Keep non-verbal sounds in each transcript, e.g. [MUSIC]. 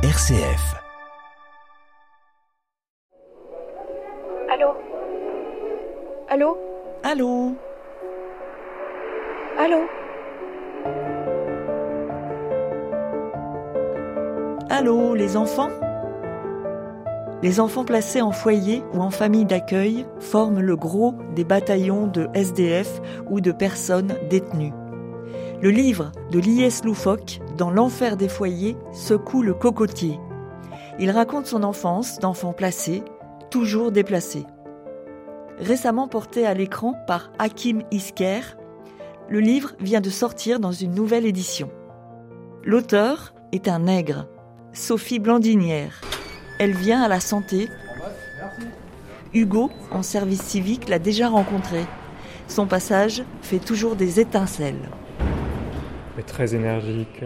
RCF. Allô? Allô? Allô? Allô? Allô, les enfants? Les enfants placés en foyer ou en famille d'accueil forment le gros des bataillons de SDF ou de personnes détenues. Le livre de Lies Loufoque, Dans l'enfer des foyers, secoue le cocotier. Il raconte son enfance d'enfant placé, toujours déplacé. Récemment porté à l'écran par Hakim Isker, le livre vient de sortir dans une nouvelle édition. L'auteur est un nègre, Sophie Blandinière. Elle vient à la santé. Hugo, en service civique, l'a déjà rencontrée. Son passage fait toujours des étincelles. Est très énergique.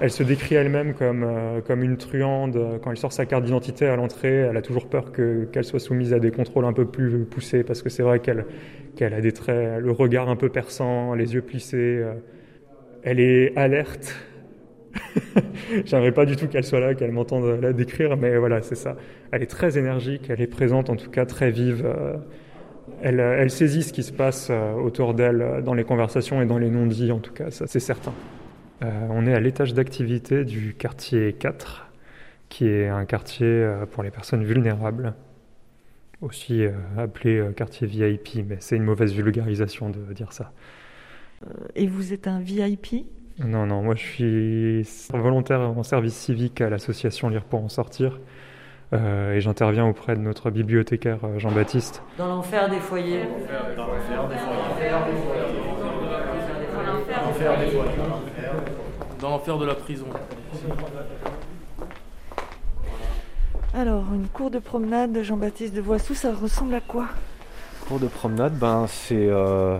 Elle se décrit elle-même comme, euh, comme une truande. Quand elle sort sa carte d'identité à l'entrée, elle a toujours peur que, qu'elle soit soumise à des contrôles un peu plus poussés parce que c'est vrai qu'elle, qu'elle a des traits, le regard un peu perçant, les yeux plissés. euh. Elle est alerte. [LAUGHS] J'aimerais pas du tout qu'elle soit là, qu'elle m'entende la décrire, mais voilà, c'est ça. Elle est très énergique, elle est présente, en tout cas très vive. euh. Elle, euh, elle saisit ce qui se passe euh, autour d'elle euh, dans les conversations et dans les non-dits, en tout cas, ça c'est certain. Euh, on est à l'étage d'activité du quartier 4, qui est un quartier pour les personnes vulnérables, aussi appelé quartier VIP, mais c'est une mauvaise vulgarisation de dire ça. Et vous êtes un VIP Non, non, moi je suis volontaire en service civique à l'association Lire pour en sortir, euh, et j'interviens auprès de notre bibliothécaire euh, Jean-Baptiste. Dans l'enfer des foyers. Dans l'enfer de la prison. Alors, une cour de promenade de Jean-Baptiste de Voissou, ça ressemble à quoi? Cours de promenade, ben, c'est euh,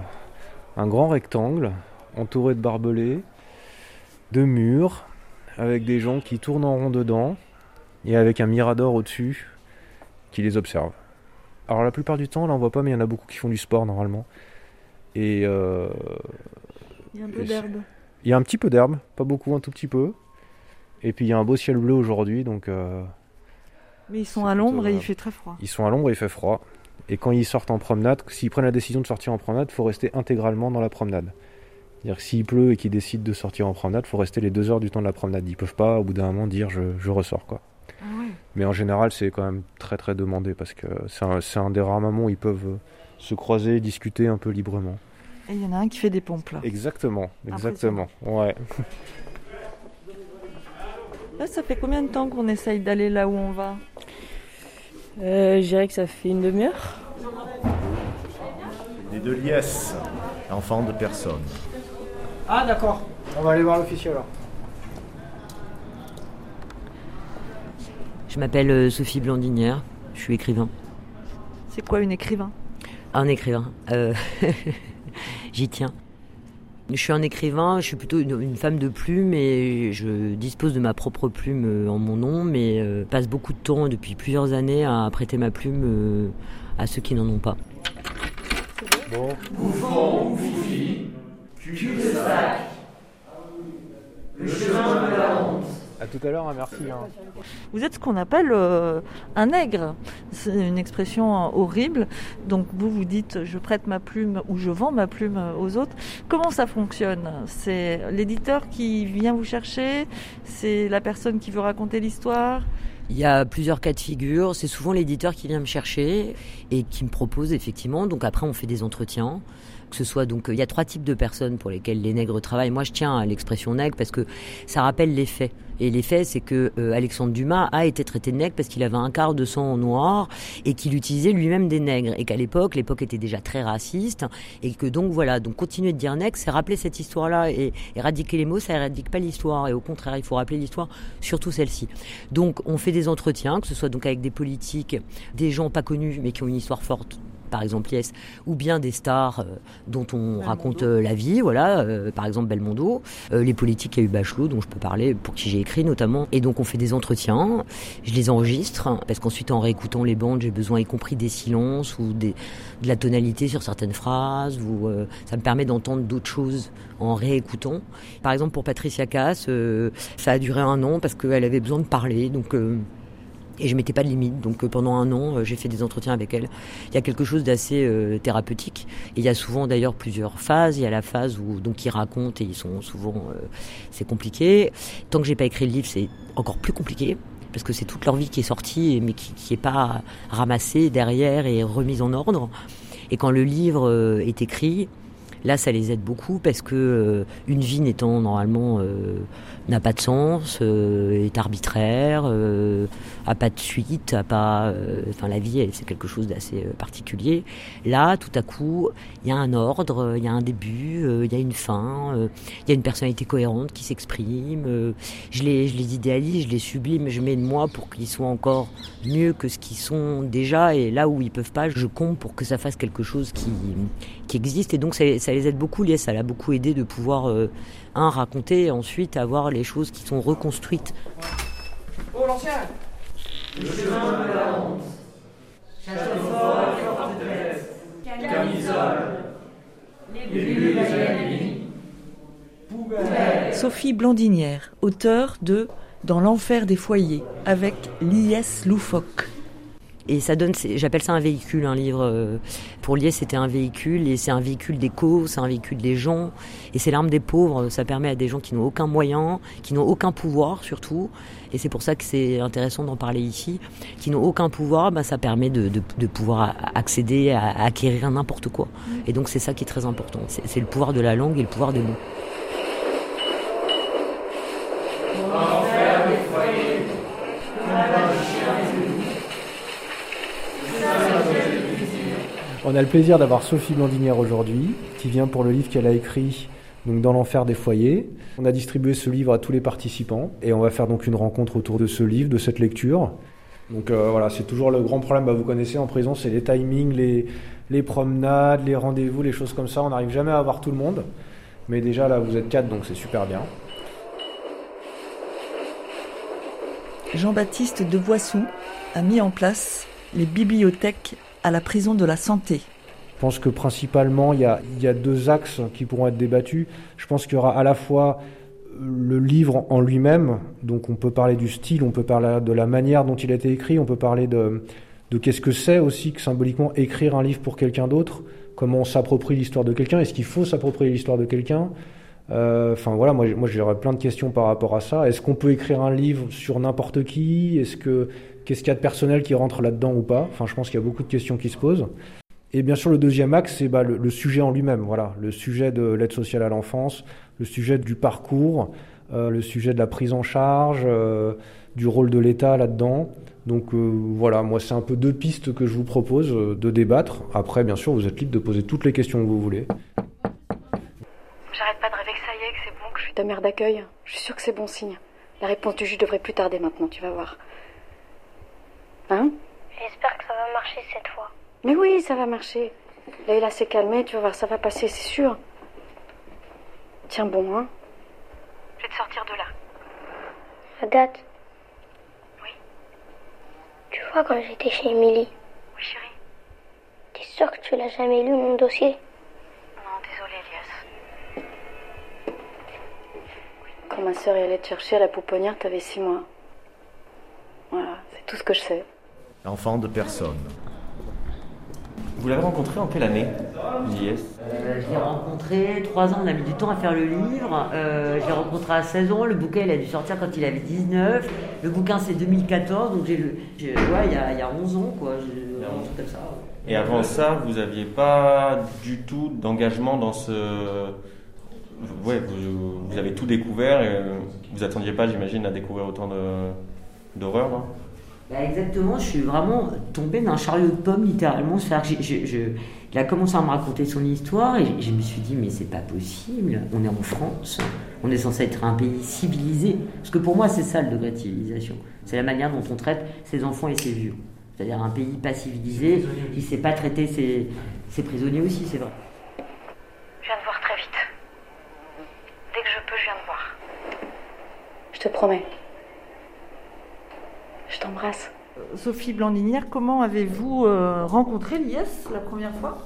un grand rectangle entouré de barbelés, de murs, avec des gens qui tournent en rond dedans et avec un mirador au-dessus qui les observe. Alors la plupart du temps, là on voit pas, mais il y en a beaucoup qui font du sport normalement. Et euh, Il y a un peu d'herbe. il y a un petit peu d'herbe, pas beaucoup, un tout petit peu. Et puis il y a un beau ciel bleu aujourd'hui, donc euh, Mais ils sont à l'ombre et il agréable. fait très froid. Ils sont à l'ombre et il fait froid. Et quand ils sortent en promenade, s'ils prennent la décision de sortir en promenade, il faut rester intégralement dans la promenade. C'est-à-dire que s'il pleut et qu'ils décident de sortir en promenade, il faut rester les deux heures du temps de la promenade. Ils peuvent pas, au bout d'un moment, dire je, je ressors. quoi. Ah ouais. Mais en général, c'est quand même très très demandé parce que c'est un, c'est un des rares moments où ils peuvent euh, se croiser, discuter un peu librement. Et il y en a un qui fait des pompes là. Exactement, exactement. Ouais. Là, ça fait combien de temps qu'on essaye d'aller là où on va? Euh, je dirais que ça fait une demi-heure. Les deux liesses, enfants de personne. Ah d'accord, on va aller voir l'officier alors. Je m'appelle euh, Sophie Blandinière, je suis écrivain. C'est quoi une écrivain? Un écrivain, euh, [LAUGHS] j'y tiens. Je suis un écrivain, je suis plutôt une, une femme de plume et je dispose de ma propre plume euh, en mon nom, mais euh, passe beaucoup de temps depuis plusieurs années à prêter ma plume euh, à ceux qui n'en ont pas. Bon. À tout à l'heure, hein, merci. hein. Vous êtes ce qu'on appelle euh, un nègre. C'est une expression euh, horrible. Donc vous vous dites je prête ma plume ou je vends ma plume euh, aux autres. Comment ça fonctionne? C'est l'éditeur qui vient vous chercher? C'est la personne qui veut raconter l'histoire? Il y a plusieurs cas de figure. C'est souvent l'éditeur qui vient me chercher et qui me propose effectivement. Donc après, on fait des entretiens. Que ce soit donc, il y a trois types de personnes pour lesquelles les nègres travaillent. Moi, je tiens à l'expression nègre parce que ça rappelle les faits. Et les faits, c'est que euh, Alexandre Dumas a été traité de nègre parce qu'il avait un quart de sang noir et qu'il utilisait lui-même des nègres. Et qu'à l'époque, l'époque était déjà très raciste. Et que donc voilà, donc continuer de dire nègre, c'est rappeler cette histoire-là. Et éradiquer les mots, ça éradique pas l'histoire. Et au contraire, il faut rappeler l'histoire, surtout celle-ci. Donc on fait des entretiens, que ce soit donc avec des politiques, des gens pas connus mais qui ont une histoire forte par exemple Yes, ou bien des stars euh, dont on raconte euh, la vie, voilà, euh, par exemple Belmondo, les politiques, il y a eu Bachelot, dont je peux parler, pour qui j'ai écrit notamment, et donc on fait des entretiens, je les enregistre, parce qu'ensuite en réécoutant les bandes, j'ai besoin y compris des silences ou des, de la tonalité sur certaines phrases, ou ça me permet d'entendre d'autres choses en réécoutant. Par exemple pour Patricia Cass, ça a duré un an parce qu'elle avait besoin de parler, donc... et je mettais pas de limite. Donc euh, pendant un an, euh, j'ai fait des entretiens avec elle. Il y a quelque chose d'assez euh, thérapeutique. Et il y a souvent d'ailleurs plusieurs phases. Il y a la phase où donc ils racontent et ils sont souvent c'est compliqué. Tant que j'ai pas écrit le livre, c'est encore plus compliqué parce que c'est toute leur vie qui est sortie mais qui, qui est pas ramassée derrière et remise en ordre. Et quand le livre est écrit, Là, ça les aide beaucoup parce que une vie n'étant normalement n'a pas de sens, euh, est arbitraire, euh, a pas de suite, a pas. euh, Enfin, la vie, c'est quelque chose d'assez euh, particulier. Là, tout à coup, il y a un ordre, il y a un début, euh, il y a une fin, il y a une personnalité cohérente qui s'exprime. je les, je les idéalise, je les sublime, je mets de moi pour qu'ils soient encore mieux que ce qu'ils sont déjà. Et là où ils peuvent pas, je compte pour que ça fasse quelque chose qui qui existe et donc ça, les aide beaucoup Lies, ça l'a beaucoup aidé de pouvoir un raconter et ensuite avoir les choses qui sont reconstruites. Oh, l'ancien. Sophie Blandinière, auteure de Dans l'enfer des foyers, avec l'IS loufoque. Et ça donne j'appelle ça un véhicule un livre euh, pour Lies c'était un véhicule et c'est un véhicule des causes c'est un véhicule des gens et c'est l'arme des pauvres ça permet à des gens qui n'ont aucun moyen qui n'ont aucun pouvoir surtout et c'est pour ça que c'est intéressant d'en parler ici qui n'ont aucun pouvoir bah, ça permet de, de, de pouvoir accéder à, à acquérir n'importe quoi. Et donc c'est ça qui est très important c'est c'est le pouvoir de la langue et le pouvoir des mots On a le plaisir d'avoir Sophie Blandinière aujourd'hui, qui vient pour le livre qu'elle a écrit dans l'enfer des foyers. On a distribué ce livre à tous les participants et on va faire donc une rencontre autour de ce livre, de cette lecture. Donc euh, voilà, c'est toujours le grand problème, bah, vous connaissez en prison, c'est les timings, les, promenades, les rendez-vous, les choses comme ça. On n'arrive jamais à avoir tout le monde. Mais déjà là, vous êtes quatre, donc c'est super bien. Jean-Baptiste de a mis en place les bibliothèques à la prison de la santé. Je pense que principalement, il y a, deux axes qui pourront être débattus. Je pense qu'il y aura à la fois le livre en lui-même, donc on peut parler du style, on peut parler de la manière dont il a été écrit, on peut parler de, de qu'est-ce que c'est aussi que symboliquement écrire un livre pour quelqu'un d'autre, comment on s'approprie l'histoire de quelqu'un, est-ce qu'il faut s'approprier l'histoire de quelqu'un Euh, Enfin voilà, moi, moi j'aurais plein de questions par rapport à ça. Est-ce qu'on peut écrire un livre sur n'importe qui? Est-ce que qu'est-ce qu'il y a de personnel qui rentre là-dedans ou pas Enfin, je pense qu'il y a beaucoup de questions qui se posent. Et bien sûr, le deuxième axe, c'est bah, le, sujet en lui-même. Voilà, le sujet de l'aide sociale à l'enfance, le sujet du parcours, euh, le sujet de la prise en charge, euh, du rôle de l'État là-dedans. Donc euh, voilà, moi, c'est un peu deux pistes que je vous propose de débattre. Après, bien sûr, vous êtes libre de poser toutes les questions que vous voulez. J'arrête pas de rêver que ça y est, que c'est bon, que je suis ta mère d'accueil. Je suis sûre que c'est bon signe. La réponse du juge devrait plus tarder maintenant, tu vas voir. Hein J'espère que ça va marcher cette fois. Mais oui, ça va marcher. Leïla s'est calmée, tu vas voir, ça va passer, c'est sûr. Tiens bon, hein Je vais te sortir de là. Agathe. Oui. Tu vois, quand j'étais chez Émilie, Oui, chérie. t'es sûre que tu l'as jamais lu mon dossier? Non, désolée, Elias. Quand ma sœur est allée te chercher à la pouponnière, t'avais six mois. Voilà, c'est tout ce que je sais. Enfant de personne. Vous l'avez rencontré en quelle année, Lies Euh, je l'ai rencontré, trois ans, on a mis du temps à faire le livre. Euh, je l'ai rencontré à 16 ans, le bouquin il a dû sortir quand il avait 19. Le bouquin c'est 2014, donc j'ai le. Ouais, il y, a, il y a 11 ans quoi, j'ai- un truc comme ça. Et avant ça, vous n'aviez pas du tout d'engagement dans ce. Ouais, vous, vous avez tout découvert et vous attendiez pas, j'imagine, à découvrir autant de- d'horreur. non Bah, exactement, je suis vraiment tombée d'un chariot de pommes littéralement. C'est-à-dire que j'ai- je- je- il a commencé à me raconter son histoire et je me suis dit mais c'est pas possible, on est en France, on est censé être un pays civilisé. Parce que pour moi c'est ça le degré de civilisation, c'est la manière dont on traite ses enfants et ses vieux. C'est-à-dire un pays pas civilisé qui ne sait pas traiter ses, ses prisonniers aussi, c'est vrai. Je viens de voir très vite. Dès que je peux, je viens de voir. Je te promets. T'embrasse. Sophie Blandinière, comment avez-vous euh, rencontré Lies la première fois?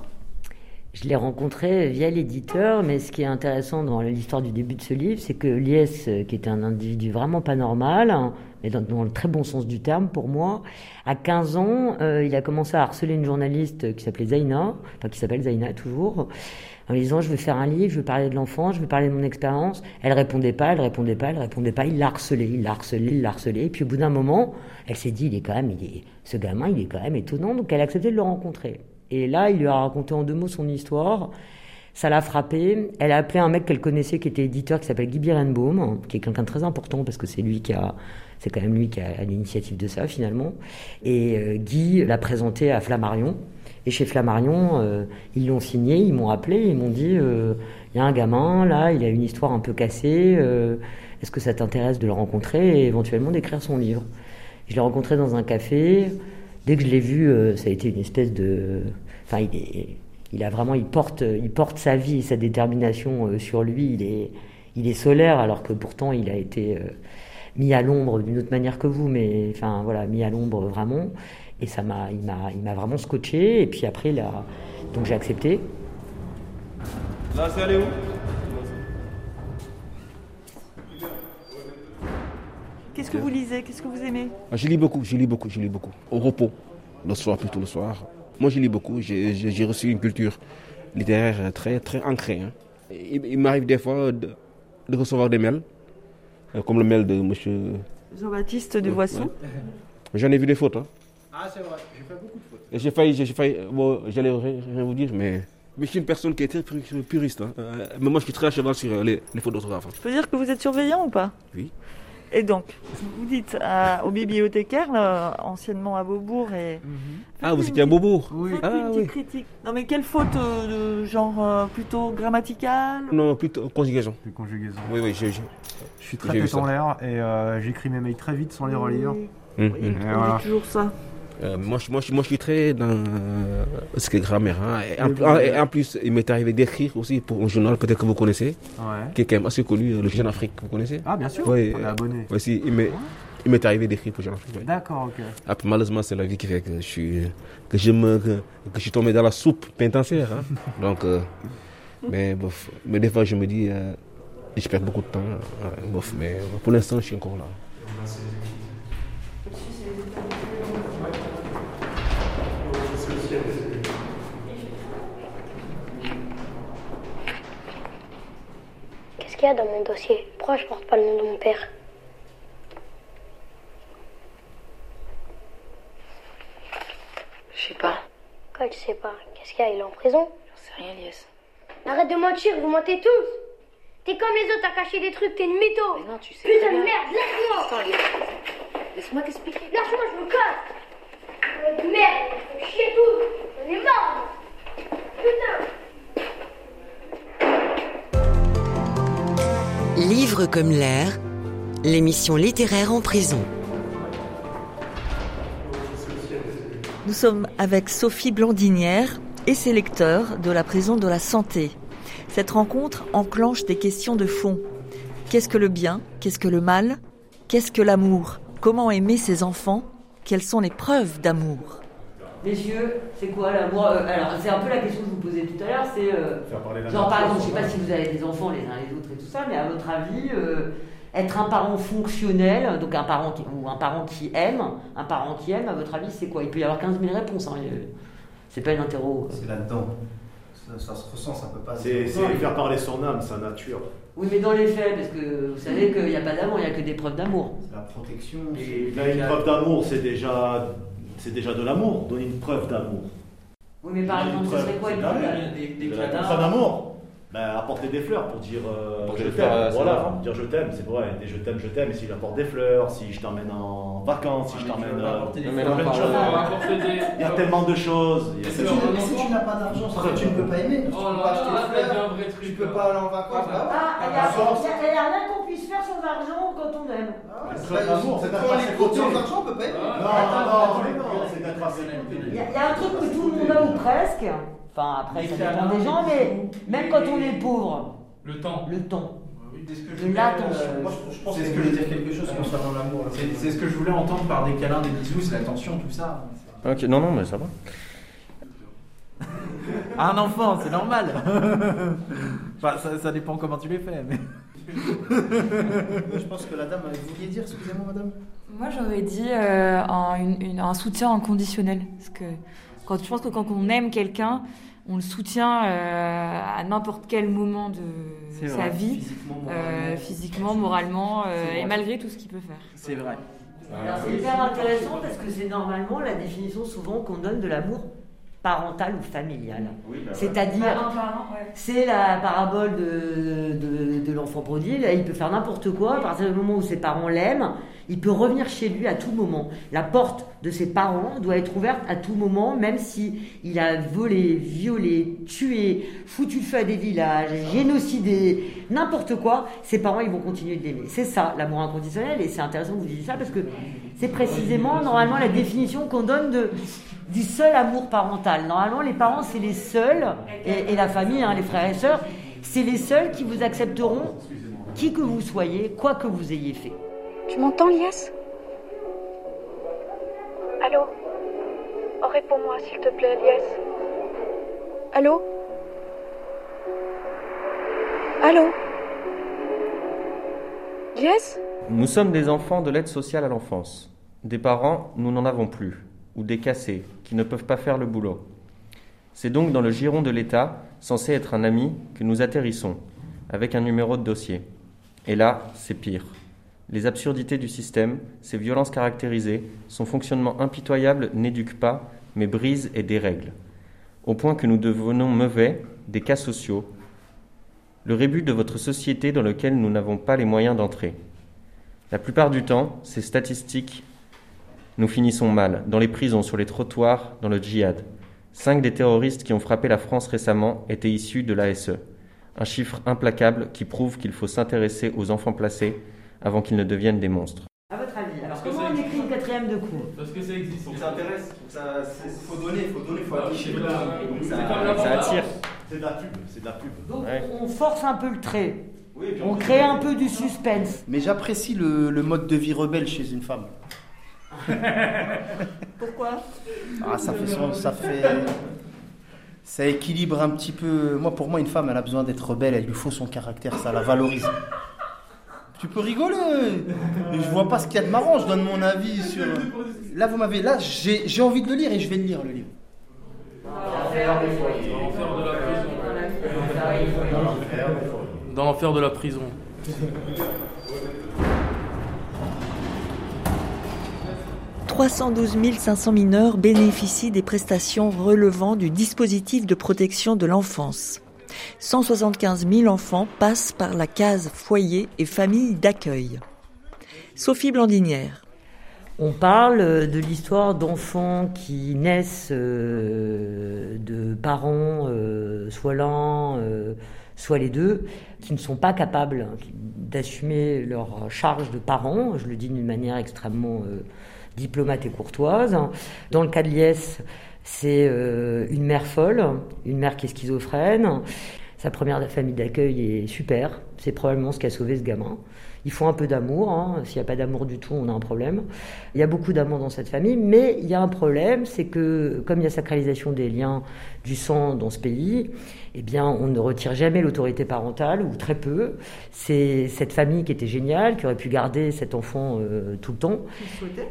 Je l'ai rencontré via l'éditeur, mais ce qui est intéressant dans l'histoire du début de ce livre, c'est que Lies, euh, qui était un individu vraiment pas normal, hein, mais dans, dans le très bon sens du terme pour moi, à 15 ans, euh, il a commencé à harceler une journaliste qui s'appelait Zaina, enfin qui s'appelle Zaina toujours, en lui disant je veux faire un livre, je veux parler de l'enfant, je veux parler de mon expérience. Elle répondait pas, elle répondait pas, elle répondait pas. Il l'a harcelé, il l'a harcelé, il l'a harcelé. Et puis au bout d'un moment, elle s'est dit il est quand même, il est, ce gamin, il est quand même étonnant. Donc elle a accepté de le rencontrer. Et là, il lui a raconté en deux mots son histoire. Ça l'a frappé. Elle a appelé un mec qu'elle connaissait qui était éditeur qui s'appelle Guy Birenbaum, qui est quelqu'un de très important parce que c'est lui qui a, c'est quand même lui qui a l'initiative de ça finalement. Et euh, Guy l'a présenté à Flammarion. Et chez Flammarion, euh, ils l'ont signé, ils m'ont appelé, ils m'ont dit euh, il y a un gamin là, il a une histoire un peu cassée. euh, Est-ce que ça t'intéresse de le rencontrer et éventuellement d'écrire son livre Je l'ai rencontré dans un café. Dès que je l'ai vu, ça a été une espèce de. Enfin, il. Il a vraiment, il porte, il porte sa vie et sa détermination sur lui. Il est, il est solaire, alors que pourtant il a été mis à l'ombre d'une autre manière que vous, mais enfin voilà, mis à l'ombre vraiment. Et ça m'a, il m'a, il m'a vraiment scotché. Et puis après, a, donc j'ai accepté. Là, c'est allé où? Qu'est-ce que vous lisez? Qu'est-ce que vous aimez? Ah, Je lis beaucoup, je lis beaucoup, je lis beaucoup. Au repos, le soir, plutôt le soir. Moi, je lis beaucoup. J'ai j'ai- j'ai reçu une culture littéraire très, très ancrée. hein. Il, il m'arrive des fois de, de recevoir des mails, euh, comme le mail de monsieur. Jean-Baptiste de Voisson. Ouais. J'en ai vu des fautes. Hein. Ah, c'est vrai, j'ai fait beaucoup de fautes. J'ai failli, j'ai failli, bon, j'allais rien vous dire, mais. Mais je suis une personne qui est très pur- puriste. hein. Euh, mais moi, je suis très à cheval sur euh, les, les fautes d'orthographe. Je peux dire que vous êtes surveillant ou pas? Oui. Et donc, vous dites à- au bibliothécaire, là, anciennement à Beaubourg, et. Ah, vous étiez à Beaubourg? Faites Ah, une oui. critique. Non, mais quelle faute euh, de genre euh, plutôt grammaticale? Non, plutôt conjugaison. De conjugaison. Oui, oui, j'ai. j'ai- Je suis très tête en l'air et euh, j'écris mes mails très vite sans les relire. Et hum. voilà. toujours ça. Euh, moi, je, moi, je, moi, je suis très dans euh, ce qui est grammaire. hein. Et, en, Oui, en- oui. et en plus, il m'est arrivé d'écrire aussi pour un journal, peut-être que vous connaissez, Ouais. qui est quand même assez connu, euh, le Jeune Afrique, vous connaissez? Ah, bien sûr, Oui, on est abonné. ouais, si, il m'est il m'est arrivé d'écrire pour Jeune Afrique. ouais. D'accord, ok. Après, malheureusement, c'est la vie qui fait que je suis, que je me, que, que je suis tombé dans la soupe pénitentiaire. hein. [LAUGHS] Donc, euh, mais, bof, mais des fois, je me dis, euh, je perds beaucoup de temps. ouais, bof, mais pour l'instant, je suis encore là. Qu'il y a dans mon dossier. Pourquoi je porte pas le nom de mon père? Je sais pas. Quoi, tu sais pas? Qu'est-ce qu'il y a? Il est en prison? J'en sais rien, Lies. Arrête de mentir, vous mentez tous! T'es comme les autres à cacher des trucs, t'es une mytho! Mais non, tu sais Putain de merde, laisse-moi Attends, Lies. Laisse-moi t'expliquer. Lâche-moi, je me casse Merde, chier tout! J'en ai marre Putain Livre comme l'air, l'émission littéraire en prison. Nous sommes avec Sophie Blandinière et ses lecteurs de la prison de la santé. Cette rencontre enclenche des questions de fond. Qu'est-ce que le bien? Qu'est-ce que le mal? Qu'est-ce que l'amour? Comment aimer ses enfants? Quelles sont les preuves d'amour? Messieurs, c'est quoi l'amour Euh, Alors, c'est un peu la question que je vous posais tout à l'heure. C'est euh, Faire parler la genre par exemple, je sais pas si vous avez des enfants les uns les autres et tout ça, mais à votre avis, euh, être un parent fonctionnel, donc un parent qui, ou un parent qui aime, un parent qui aime, à votre avis, c'est quoi? Il peut y avoir 15 000 réponses. Hein, euh, c'est pas une interro. euh. C'est là-dedans. Ça, ça se ressent, ça peut pas. C'est c'est faire parler son âme, sa nature. Oui, mais dans les faits, parce que vous savez qu'il n'y a pas d'amour, il n'y a que des preuves d'amour. C'est la protection. Et là, une preuve d'amour, c'est déjà, c'est déjà de l'amour. Donner une preuve d'amour. Oui, mais par exemple, ce serait quoi une preuve d'amour. Ben, apporter des fleurs pour dire euh, Pour je t'aime. Voilà, dire je t'aime, c'est vrai. Des je t'aime, je t'aime. Et si j'apporte des fleurs, si je t'emmène en vacances, si je t'emmène. euh, Il y a tellement de choses. Il y a Si tellement- tu, mais si tu n'as pas d'argent, tu ne peux pas aimer. Tu Oh peux pas acheter des fleurs. Tu truc, peux pas aller en vacances. bah. Ah, il n'y a, rien qu'on puisse faire sans argent quand on aime. C'est l'amour, c'est Quand les cours sans argent, on peut pas aimer. Non, non, non, c'est d'être assez Il y, a il y a un truc que tout le monde a ou presque. Enfin, après, ça dépend des gens, mais même quand on est pauvre. Le temps. Le temps. C'est ce que je De voulais, l'attention. euh, Moi, je je pense que je voulais dire quelque chose concernant l'amour. C'est ce que je voulais entendre par des câlins, des bisous, c'est l'attention, tout ça. Ok, non, non, mais ça va. [LAUGHS] Un enfant, c'est normal. [LAUGHS] enfin, ça, ça dépend comment tu les fais. Mais... [LAUGHS] Je pense que la dame, vous vouliez dire, excusez-moi, madame Moi, j'aurais dit euh, un, une- un soutien inconditionnel. Parce que quand, je pense que quand on aime quelqu'un, on le soutient euh, à n'importe quel moment de sa vrai. vie, Physiquement, euh, moralement. physiquement, moralement, euh, et malgré tout ce qu'il peut faire. C'est vrai. Alors, c'est hyper intéressant parce que c'est normalement la définition souvent qu'on donne de l'amour parental ou familial. Oui, bah. C'est-à-dire, ouais. c'est la parabole de, de, de l'enfant prodigue. Il peut faire n'importe quoi. À partir du moment où ses parents l'aiment, il peut revenir chez lui à tout moment. La porte de ses parents doit être ouverte à tout moment, même si il a volé, violé, tué, foutu le feu à des villages, génocidé, n'importe quoi. Ses parents, ils vont continuer de l'aimer. C'est ça, l'amour inconditionnel. Et c'est intéressant que vous disiez ça parce que c'est précisément, normalement, la définition qu'on donne de, du seul amour parental. Normalement, les parents, c'est les seuls, et, et la famille, hein, les frères et sœurs, c'est les seuls qui vous accepteront, qui que vous soyez, quoi que vous ayez fait. Tu m'entends, Lias? Allô? Oh, réponds-moi, s'il te plaît, Lias. Allô? Allô? Lias? Nous sommes des enfants de l'aide sociale à l'enfance. Des parents, nous n'en avons plus, ou des cassés, qui ne peuvent pas faire le boulot. C'est donc dans le giron de l'État, censé être un ami, que nous atterrissons, avec un numéro de dossier. Et là, c'est pire. Les absurdités du système, ses violences caractérisées, son fonctionnement impitoyable n'éduquent pas, mais brisent et dérèglent. Au point que nous devenons mauvais, des cas sociaux, le rébut de votre société dans lequel nous n'avons pas les moyens d'entrer. La plupart du temps, ces statistiques, nous finissons mal, dans les prisons, sur les trottoirs, dans le djihad. Cinq des terroristes qui ont frappé la France récemment étaient issus de l'ASE. Un chiffre implacable qui prouve qu'il faut s'intéresser aux enfants placés avant qu'ils ne deviennent des monstres. À votre avis, alors comment on écrit une quatrième de cours Parce que ça existe. Faut que ça intéresse, faut que ça, c'est- faut donner, faut donner, faut Ah, afficher. ça- attire. C'est de la pub, c'est de la pub. Donc Ouais. on force un peu le trait. Oui, et puis On crée un peu du suspense. Mais j'apprécie le, le mode de vie rebelle chez une femme. [LAUGHS] Pourquoi? Ah, ça fait son- ça fait. Ça équilibre un petit peu. Moi, pour moi, une femme, elle a besoin d'être rebelle, elle lui faut son caractère, ça la valorise. Tu peux rigoler. Mais je vois pas ce qu'il y a de marrant, je donne mon avis sur. Là, vous m'avez. Là, j'ai j'ai envie de le lire et je vais le lire, le livre. Dans l'enfer de la prison. « 312 500 mineurs bénéficient des prestations relevant du dispositif de protection de l'enfance. 175 000 enfants passent par la case foyer et famille d'accueil. Sophie Blandinière. On parle de l'histoire d'enfants qui naissent euh, de parents euh, soit l'un, euh, soit les deux, qui ne sont pas capables d'assumer leur charge de parents. Je le dis d'une manière extrêmement diplomate et courtoise. Dans le cas de Liès, c'est euh, une mère folle, une mère qui est schizophrène. Sa première famille d'accueil est super. C'est probablement ce qui a sauvé ce gamin. Il faut un peu d'amour. hein. S'il n'y a pas d'amour du tout, on a un problème. Il y a beaucoup d'amour dans cette famille, mais il y a un problème, c'est que comme il y a sacralisation des liens du sang dans ce pays, eh bien, on ne retire jamais l'autorité parentale, ou très peu. C'est cette famille qui était géniale, qui aurait pu garder cet enfant euh, tout le temps.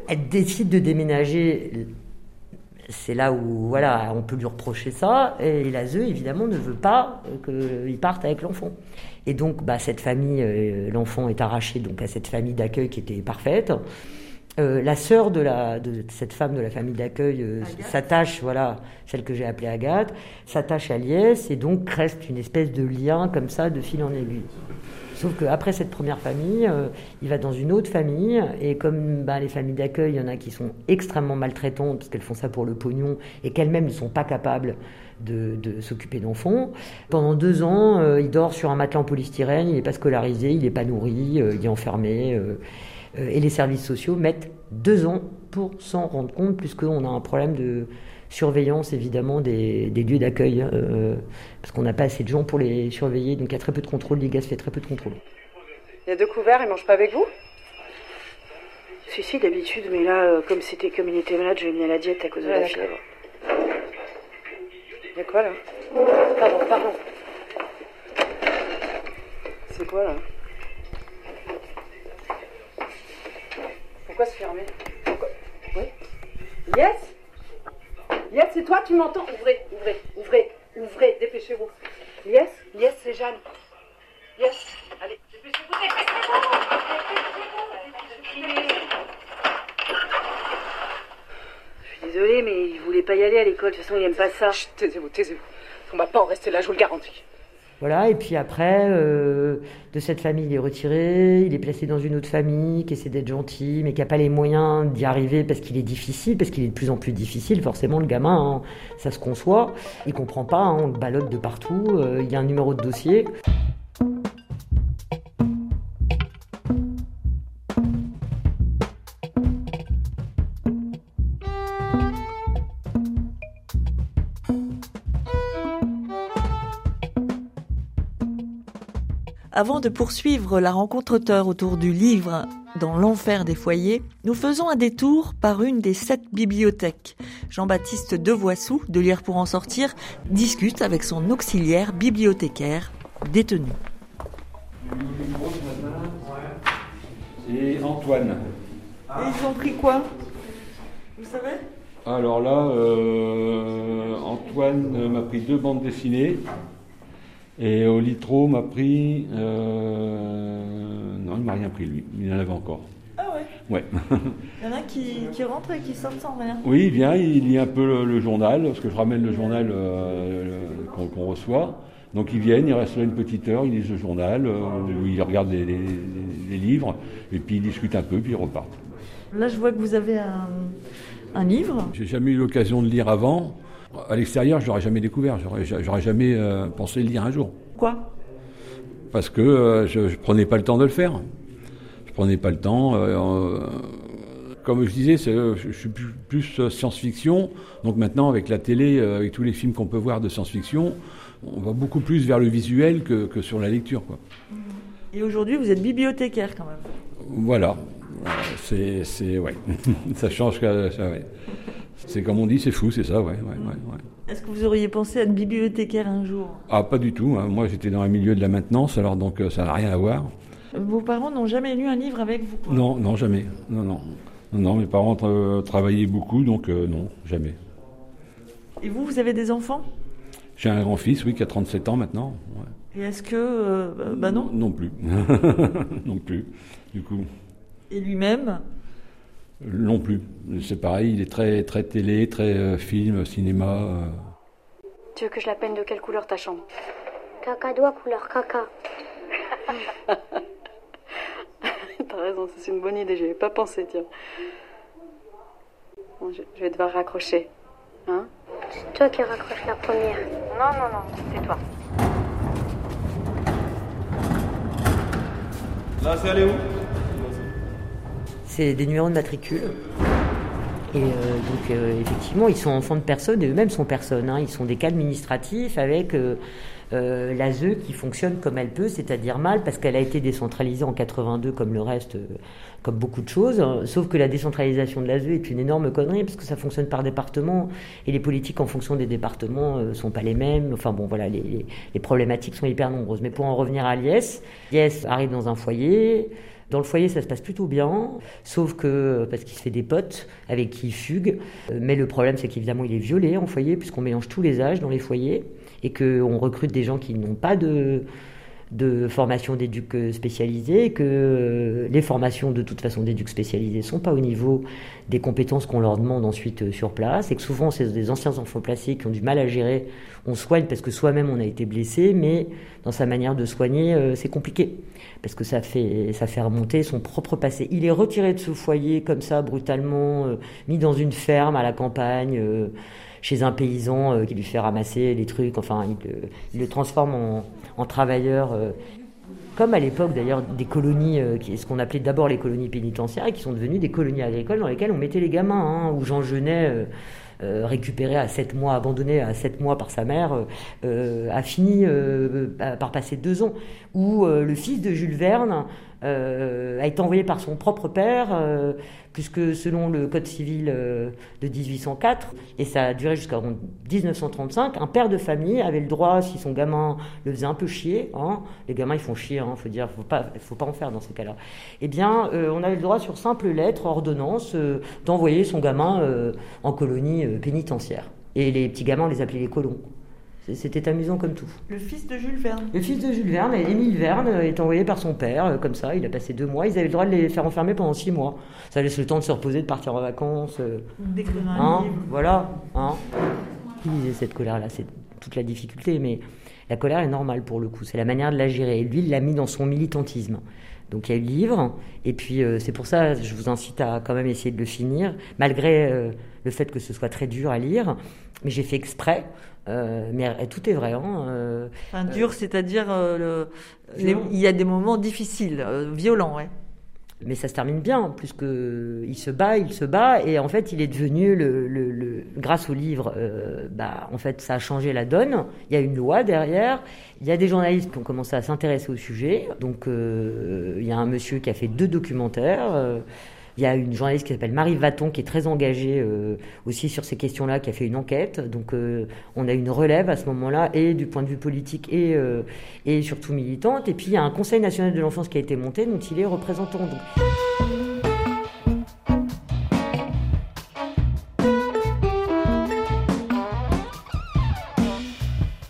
Elle décide de déménager c'est là où voilà, on peut lui reprocher ça. Et l'ASE, évidemment, ne veut pas euh, qu'il parte avec l'enfant. Et donc, bah, cette famille, euh, l'enfant est arraché donc à cette famille d'accueil qui était parfaite. Euh, la sœur de, la, de cette femme de la famille d'accueil euh, s'attache, voilà, celle que j'ai appelée Agathe, s'attache à Liès et donc reste une espèce de lien comme ça, de fil en aiguille. Sauf qu'après cette première famille, euh, il va dans une autre famille, et comme bah, les familles d'accueil, il y en a qui sont extrêmement maltraitantes, parce qu'elles font ça pour le pognon, et qu'elles-mêmes ne sont pas capables de, de s'occuper d'enfants. Pendant deux ans, euh, il dort sur un matelas en polystyrène, il n'est pas scolarisé, il n'est pas nourri, euh, il est enfermé. Euh, et les services sociaux mettent deux ans pour s'en rendre compte, puisqu'on a un problème de surveillance évidemment des, des lieux d'accueil, euh, parce qu'on n'a pas assez de gens pour les surveiller, donc il y a très peu de contrôle, l'IGAS fait très peu de contrôle. Il y a deux couverts, ils mangent pas avec vous? Si, si, d'habitude, mais là, euh, comme c'était comme il était malade, je l'ai mis à la diète à cause de Ouais, la d'accord. fièvre. Il y a quoi là? Pardon, pardon. C'est quoi là? Pourquoi se fermer Pourquoi Oui Yes Yes, c'est toi, tu m'entends Ouvrez, ouvrez, ouvrez, ouvrez, dépêchez-vous. Yes Yes, c'est Jeanne. Yes Allez, dépêchez-vous, Je suis désolée, mais il voulait pas y aller à l'école. De toute façon, il aime pas ça. taisez-vous, taisez-vous. On va pas en rester là, je vous le garantis. Voilà, et puis après, euh, de cette famille, il est retiré, il est placé dans une autre famille qui essaie d'être gentil, mais qui n'a pas les moyens d'y arriver parce qu'il est difficile, parce qu'il est de plus en plus difficile, forcément, le gamin, hein, ça se conçoit. Il comprend pas, hein, on le de partout, euh, il y a un numéro de dossier. Avant de poursuivre la rencontre auteur autour du livre Dans l'enfer des foyers, nous faisons un détour par une des sept bibliothèques. Jean-Baptiste Devoissou, de Lire pour en sortir, discute avec son auxiliaire bibliothécaire détenu. Et Antoine. Et ils ont pris quoi? Vous savez? Alors là, euh, Antoine m'a pris deux bandes dessinées. Et au litro m'a pris. euh, non, il m'a rien pris lui. Il en avait encore. Ah ouais? Ouais. Il y en a qui, qui rentrent et qui sortent sans rien. oui, il vient, il lit un peu le, le journal, parce que je ramène le journal euh, le- qu'on reçoit. Donc ils viennent, ils restent là une petite heure, ils lisent le journal, euh, ou ils regardent les, les- les livres, et puis ils discutent un peu, puis ils repartent. Là, je vois que vous avez un, un livre. J'ai jamais eu l'occasion de lire avant. À l'extérieur, je l'aurais jamais découvert. J'aurais, jamais euh, pensé le lire un jour. Quoi Parce que euh, je, je prenais pas le temps de le faire. Je prenais pas le temps. euh, comme je disais, je, suis plus, plus, science-fiction. Donc maintenant, avec la télé, avec tous les films qu'on peut voir de science-fiction, on va beaucoup plus vers le visuel que, que sur la lecture. Quoi. Et aujourd'hui, vous êtes bibliothécaire quand même. Voilà. C'est, ouais. [LAUGHS] ça change. Ça, ouais. C'est comme on dit, c'est fou, c'est ça, ouais, ouais, ouais, ouais. Est-ce que vous auriez pensé à être bibliothécaire un jour? Ah, pas du tout. hein. Moi, j'étais dans un milieu de la maintenance, alors donc euh, ça n'a rien à voir. Vos parents n'ont jamais lu un livre avec vous quoi? Non, non, jamais. Non, non. Non, non, mes parents tra- travaillaient beaucoup, donc euh, non, jamais. Et vous, vous avez des enfants? J'ai un grand-fils, oui, qui a 37 ans maintenant. Et est-ce que... euh, bah- bah non? Non plus. [LAUGHS] non plus. Du coup, Et lui-même? Non plus. C'est pareil, il est très, très télé, très euh, film, cinéma. euh. Tu veux que je la peigne de quelle couleur ta chambre? Cacadois couleur caca. [LAUGHS] T'as raison, c'est une bonne idée, j'y avais pas pensé, tiens. Bon, je, je vais devoir raccrocher. Hein? C'est toi qui raccroche la première. Non, non, non, c'est toi. Là, c'est allé où? Des numéros de matricule. Et euh, donc, euh, effectivement, ils sont enfants de personnes et eux-mêmes sont personnes. hein. Ils sont des cas administratifs avec euh, euh, l'ASE qui fonctionne comme elle peut, c'est-à-dire mal, parce qu'elle a été décentralisée en 82 comme le reste, comme beaucoup de choses. hein. Sauf que la décentralisation de l'ASE est une énorme connerie, parce que ça fonctionne par département, et les politiques en fonction des départements ne sont pas les mêmes. Enfin bon, voilà, les, problématiques sont hyper nombreuses. Mais pour en revenir à Lies, Lies arrive dans un foyer. Dans le foyer, ça se passe plutôt bien, sauf que parce qu'il se fait des potes avec qui il fugue. Euh, Mais le problème, c'est qu'évidemment, il est violé en foyer, puisqu'on mélange tous les âges dans les foyers, et qu'on recrute des gens qui n'ont pas de, de formation d'éduc spécialisée, et que euh, les formations de toute façon d'éduc spécialisée sont pas au niveau des compétences qu'on leur demande ensuite euh, sur place, et que souvent, c'est des anciens enfants placés qui ont du mal à gérer. On soigne parce que soi-même, on a été blessé, mais dans sa manière de soigner, euh, c'est compliqué parce que ça fait, ça fait remonter son propre passé. Il est retiré de ce foyer comme ça, brutalement, euh, mis dans une ferme à la campagne. euh, chez un paysan euh, qui lui fait ramasser les trucs. Enfin, il, il le transforme en, en travailleur. euh, comme à l'époque d'ailleurs des colonies, euh, ce qu'on appelait d'abord les colonies pénitentiaires, qui sont devenues des colonies agricoles dans lesquelles on mettait les gamins, hein, où Jean Genet, euh, récupéré à 7 mois, abandonné à 7 mois par sa mère, a fini par passer deux ans, où le fils de Jules Verne a été envoyé par son propre père, euh, puisque selon le Code civil euh, de 1804, et ça a duré jusqu'à 1935, un père de famille avait le droit, si son gamin le faisait un peu chier, hein, les gamins ils font chier, hein, faut dire, faut pas, en faire dans ces cas-là. Eh bien, euh, on avait le droit sur simple lettre, ordonnance, euh, d'envoyer son gamin euh, en colonie euh, pénitentiaire. Et les petits gamins, on les appelait les colons. C'était amusant comme tout. Le fils de Jules Verne. Le fils de Jules Verne, Émile Verne, est envoyé par son père, euh, comme ça, il a passé deux mois, ils avaient le droit de les faire enfermer pendant six mois. Ça laisse le temps de se reposer, de partir en vacances. euh, D'écrire hein. Voilà. Hein. Utiliser cette colère-là, c'est toute la difficulté, mais la colère est normale pour le coup, c'est la manière de la gérer. Et lui, il l'a mis dans son militantisme. Donc il y a eu le livre, et puis euh, c'est pour ça, je vous incite à quand même essayer de le finir, malgré euh, le fait que ce soit très dur à lire, mais j'ai fait exprès. euh, mais tout est vrai. Hein, Enfin, dur, c'est-à-dire le- il y a des moments difficiles, violents, ouais. Mais ça se termine bien, puisque il se bat, il se bat, et en fait, il est devenu le, le- le- grâce au livre, euh, bah, en fait, ça a changé la donne. Il y a une loi derrière. Il y a des journalistes qui ont commencé à s'intéresser au sujet. Donc, euh, il y a un monsieur qui a fait deux documentaires. euh, il y a une journaliste qui s'appelle Marie Vaton qui est très engagée euh, aussi sur ces questions-là, qui a fait une enquête. Donc euh, on a une relève à ce moment-là, et du point de vue politique et, euh, et surtout militante. Et puis il y a un Conseil national de l'enfance qui a été monté, dont il est représentant.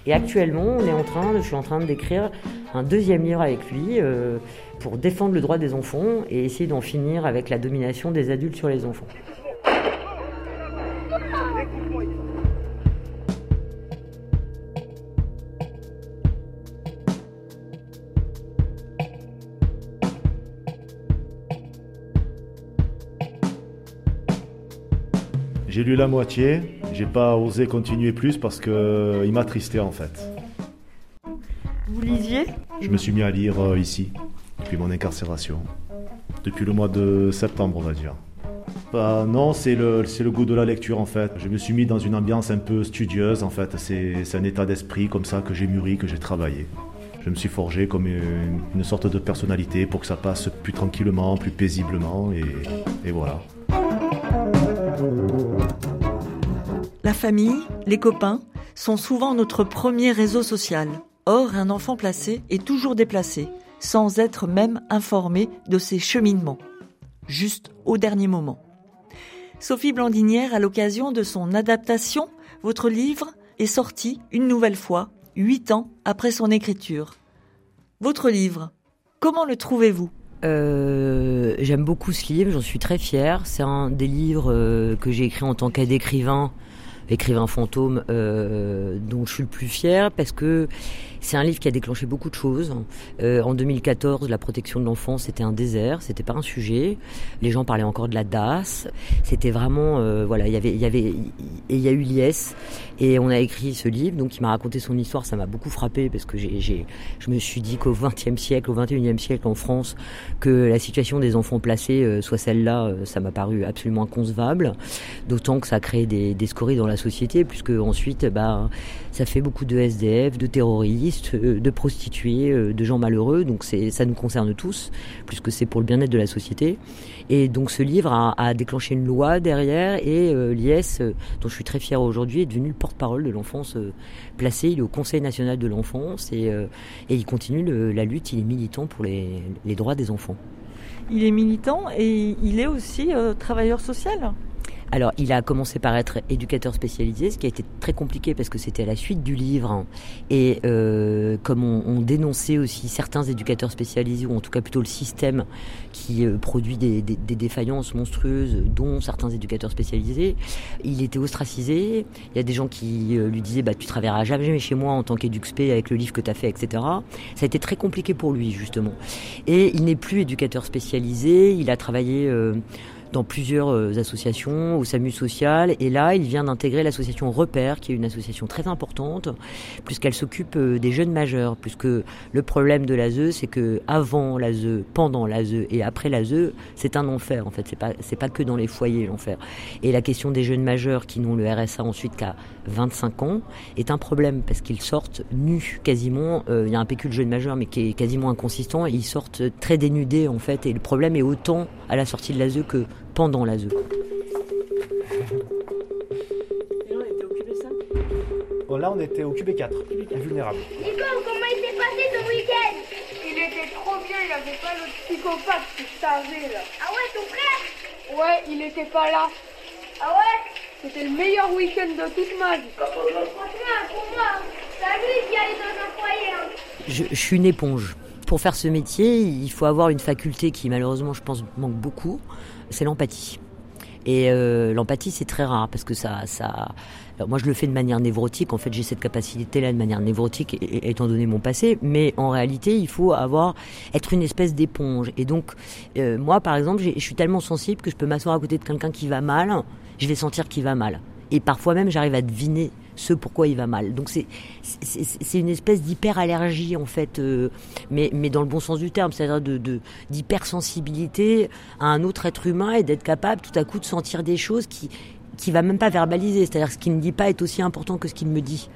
Et actuellement, je suis en train d'écrire un deuxième livre avec lui euh, pour défendre le droit des enfants et essayer d'en finir avec la domination des adultes sur les enfants. J'ai lu la moitié, j'ai pas osé continuer plus parce que euh, il m'a tristé en fait. Vous lisiez? Je me suis mis à lire euh, ici, depuis mon incarcération. Depuis le mois de septembre, on va dire. Bah, non, c'est le, c'est le goût de la lecture en fait. Je me suis mis dans une ambiance un peu studieuse en fait. C'est, c'est un état d'esprit comme ça que j'ai mûri, que j'ai travaillé. Je me suis forgé comme une, une sorte de personnalité pour que ça passe plus tranquillement, plus paisiblement et, et voilà. La famille, les copains, sont souvent notre premier réseau social. Or, un enfant placé est toujours déplacé, sans être même informé de ses cheminements. Juste au dernier moment. Sophie Blandinière, à l'occasion de son adaptation, votre livre est sorti une nouvelle fois, huit ans après son écriture. Votre livre, comment le trouvez-vous? Euh, J'aime beaucoup ce livre, j'en suis très fière. C'est un des livres euh, que j'ai écrit en tant qu'aide écrivain, écrivain fantôme, euh, dont je suis le plus fier parce que c'est un livre qui a déclenché beaucoup de choses. Euh, en 2014, la protection de l'enfance c'était un désert, c'était pas un sujet. Les gens parlaient encore de la DAS. C'était vraiment, euh, voilà, il y avait, il y avait, et il y a eu l'IS et on a écrit ce livre. Donc il m'a raconté son histoire, ça m'a beaucoup frappé parce que j'ai, je me suis dit qu'au XXe siècle, au XXIe siècle en France, que la situation des enfants placés euh, soit celle-là, euh, ça m'a paru absolument inconcevable. D'autant que ça a créé des, des scories dans la société, puisque ensuite, bah, ça fait beaucoup de SDF, de terroristes, euh, de prostituées, euh, de gens malheureux. Donc ça nous concerne tous, puisque c'est pour le bien-être de la société. Et donc ce livre a, déclenché une loi derrière, et euh, l'IS, euh, dont je suis très fière aujourd'hui, est devenu le porte-parole de l'enfance euh, placée. Il est au Conseil national de l'enfance et, il continue la lutte. Il est militant pour les, droits des enfants. Il est militant et il est aussi travailleur social. Alors, il a commencé par être éducateur spécialisé, ce qui a été très compliqué parce que c'était à la suite du livre. Et euh, comme on, on dénonçait aussi certains éducateurs spécialisés, ou en tout cas plutôt le système qui euh, produit des, des- des défaillances monstrueuses, dont certains éducateurs spécialisés, il était ostracisé. Il y a des gens qui euh, lui disaient bah, Tu travailleras jamais chez moi en tant qu'éduxpé avec le livre que tu as fait, etc. Ça a été très compliqué pour lui, justement. Et il n'est plus éducateur spécialisé. Il a travaillé. Dans plusieurs euh, associations, au SAMU social, et là, il vient d'intégrer l'association Repère, qui est une association très importante, puisqu'elle s'occupe euh, des jeunes majeurs, puisque le problème de l'ASE, c'est que avant l'ASE, pendant l'ASE et après l'ASE, c'est un enfer, en fait, c'est pas, c'est pas que dans les foyers l'enfer. Et la question des jeunes majeurs qui n'ont le RSA ensuite qu'à 25 ans est un problème, parce qu'ils sortent nus, quasiment, euh, il y a un pécule jeune majeur, mais qui est quasiment inconsistant, ils sortent très dénudés, en fait, et le problème est autant à la sortie de l'ASE que pendant l'ASE. Bon, là, on était au QB4, invulnérable. Nico, comment il s'est passé ton week-end? Il était trop bien, il avait pas le psychopathe que je savais là. Ah ouais, ton frère? Ouais, il était pas là. Ah ouais? C'était le meilleur week-end de toute ma vie. Franchement, pour moi, c'est lui qui allait dans un foyer. Hein. Je, je suis une éponge. Pour faire ce métier, il faut avoir une faculté qui, malheureusement, je pense, manque beaucoup. C'est l'empathie. Et euh, l'empathie, c'est très rare parce que ça, ça. moi, je le fais de manière névrotique. En fait, j'ai cette capacité-là de manière névrotique, étant donné mon passé. Mais en réalité, il faut avoir être une espèce d'éponge. Et donc, euh, moi, par exemple, je suis tellement sensible que je peux m'asseoir à côté de quelqu'un qui va mal. Je vais sentir qu'il va mal. Et parfois même, j'arrive à deviner ce pourquoi il va mal. Donc c'est une espèce d'hyperallergie en fait, euh, mais mais dans le bon sens du terme, c'est-à-dire de- d'hypersensibilité à un autre être humain et d'être capable tout à coup de sentir des choses qui qui va même pas verbaliser, c'est-à-dire ce qu'il ne dit pas est aussi important que ce qu'il me dit.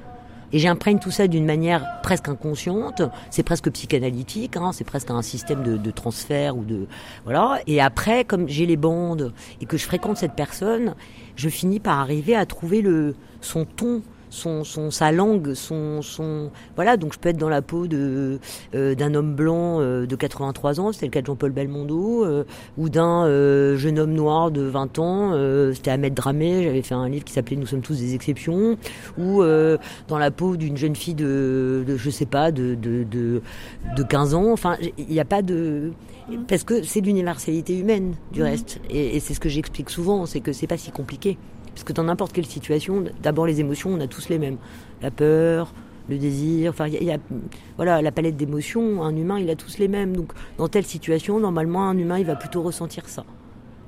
Et j'imprègne tout ça d'une manière presque inconsciente, c'est presque psychanalytique, hein, c'est presque un système de, de transfert ou de voilà. Et après, comme j'ai les bandes et que je fréquente cette personne, je finis par arriver à trouver le son ton, son, son sa langue, son son voilà. Donc je peux être dans la peau de euh, d'un homme blanc euh, de 83 ans, c'était le cas de Jean-Paul Belmondo, euh, ou d'un jeune homme noir de 20 ans, c'était Ahmed Dramé. J'avais fait un livre qui s'appelait Nous sommes tous des exceptions, ou dans la peau d'une jeune fille de, de je sais pas de de, de de 15 ans. Enfin, il n'y a pas de parce que c'est l'universalité humaine du reste, et, et c'est ce que j'explique souvent, c'est que c'est pas si compliqué. Parce que dans n'importe quelle situation, d'abord les émotions, on a tous les mêmes. La peur, le désir, enfin, il y a, il y a- voilà, la palette d'émotions, un humain, il a tous les mêmes. Donc, dans telle situation, normalement, un humain, il va plutôt ressentir ça.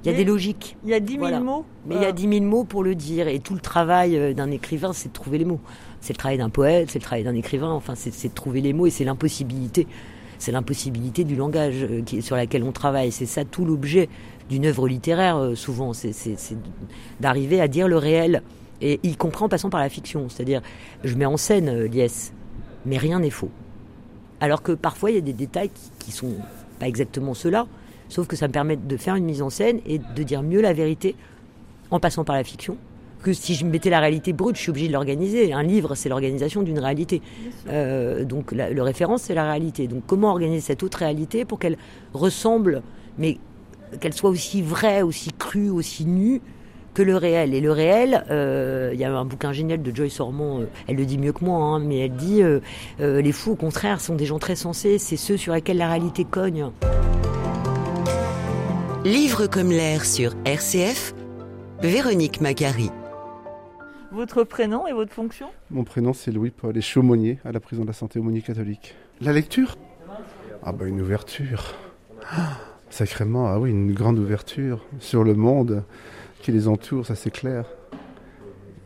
Il y a des logiques. Il y a 10 000 Voilà. mots. Mais il y a euh, 10 000 mots pour le dire. Et tout le travail euh, d'un écrivain, c'est de trouver les mots. C'est le travail d'un poète, c'est le travail d'un écrivain. Enfin, c'est de trouver les mots et c'est l'impossibilité. C'est l'impossibilité du langage euh, sur laquelle on travaille. C'est ça tout l'objet d'une œuvre littéraire, euh, souvent. C'est d'arriver à dire le réel. Et y compris en passant par la fiction. C'est-à-dire, je mets en scène euh, Liès, mais rien n'est faux. Alors que parfois, il y a des détails qui, qui sont pas exactement ceux-là, sauf que ça me permet de faire une mise en scène et de dire mieux la vérité en passant par la fiction que si je mettais la réalité brute, je suis obligé de l'organiser. Un livre, c'est l'organisation d'une réalité. Euh, donc la, le référence, c'est la réalité. Donc comment organiser cette autre réalité pour qu'elle ressemble, mais qu'elle soit aussi vraie, aussi crue, aussi nue que le réel? Et le réel, euh, il y a un bouquin génial de Joyce Ormond, euh, elle le dit mieux que moi, hein, mais elle dit euh, euh, les fous, au contraire, sont des gens très sensés, c'est ceux sur lesquels la réalité cogne. Livre comme l'air sur RCF, Véronique Macari. Votre prénom et votre fonction? Mon prénom c'est Louis-Paul et je à la prison de la santé aumônier catholique. La lecture? Ah bah une ouverture. Ah, sacrément, ah oui, une grande ouverture sur le monde qui les entoure, ça c'est clair.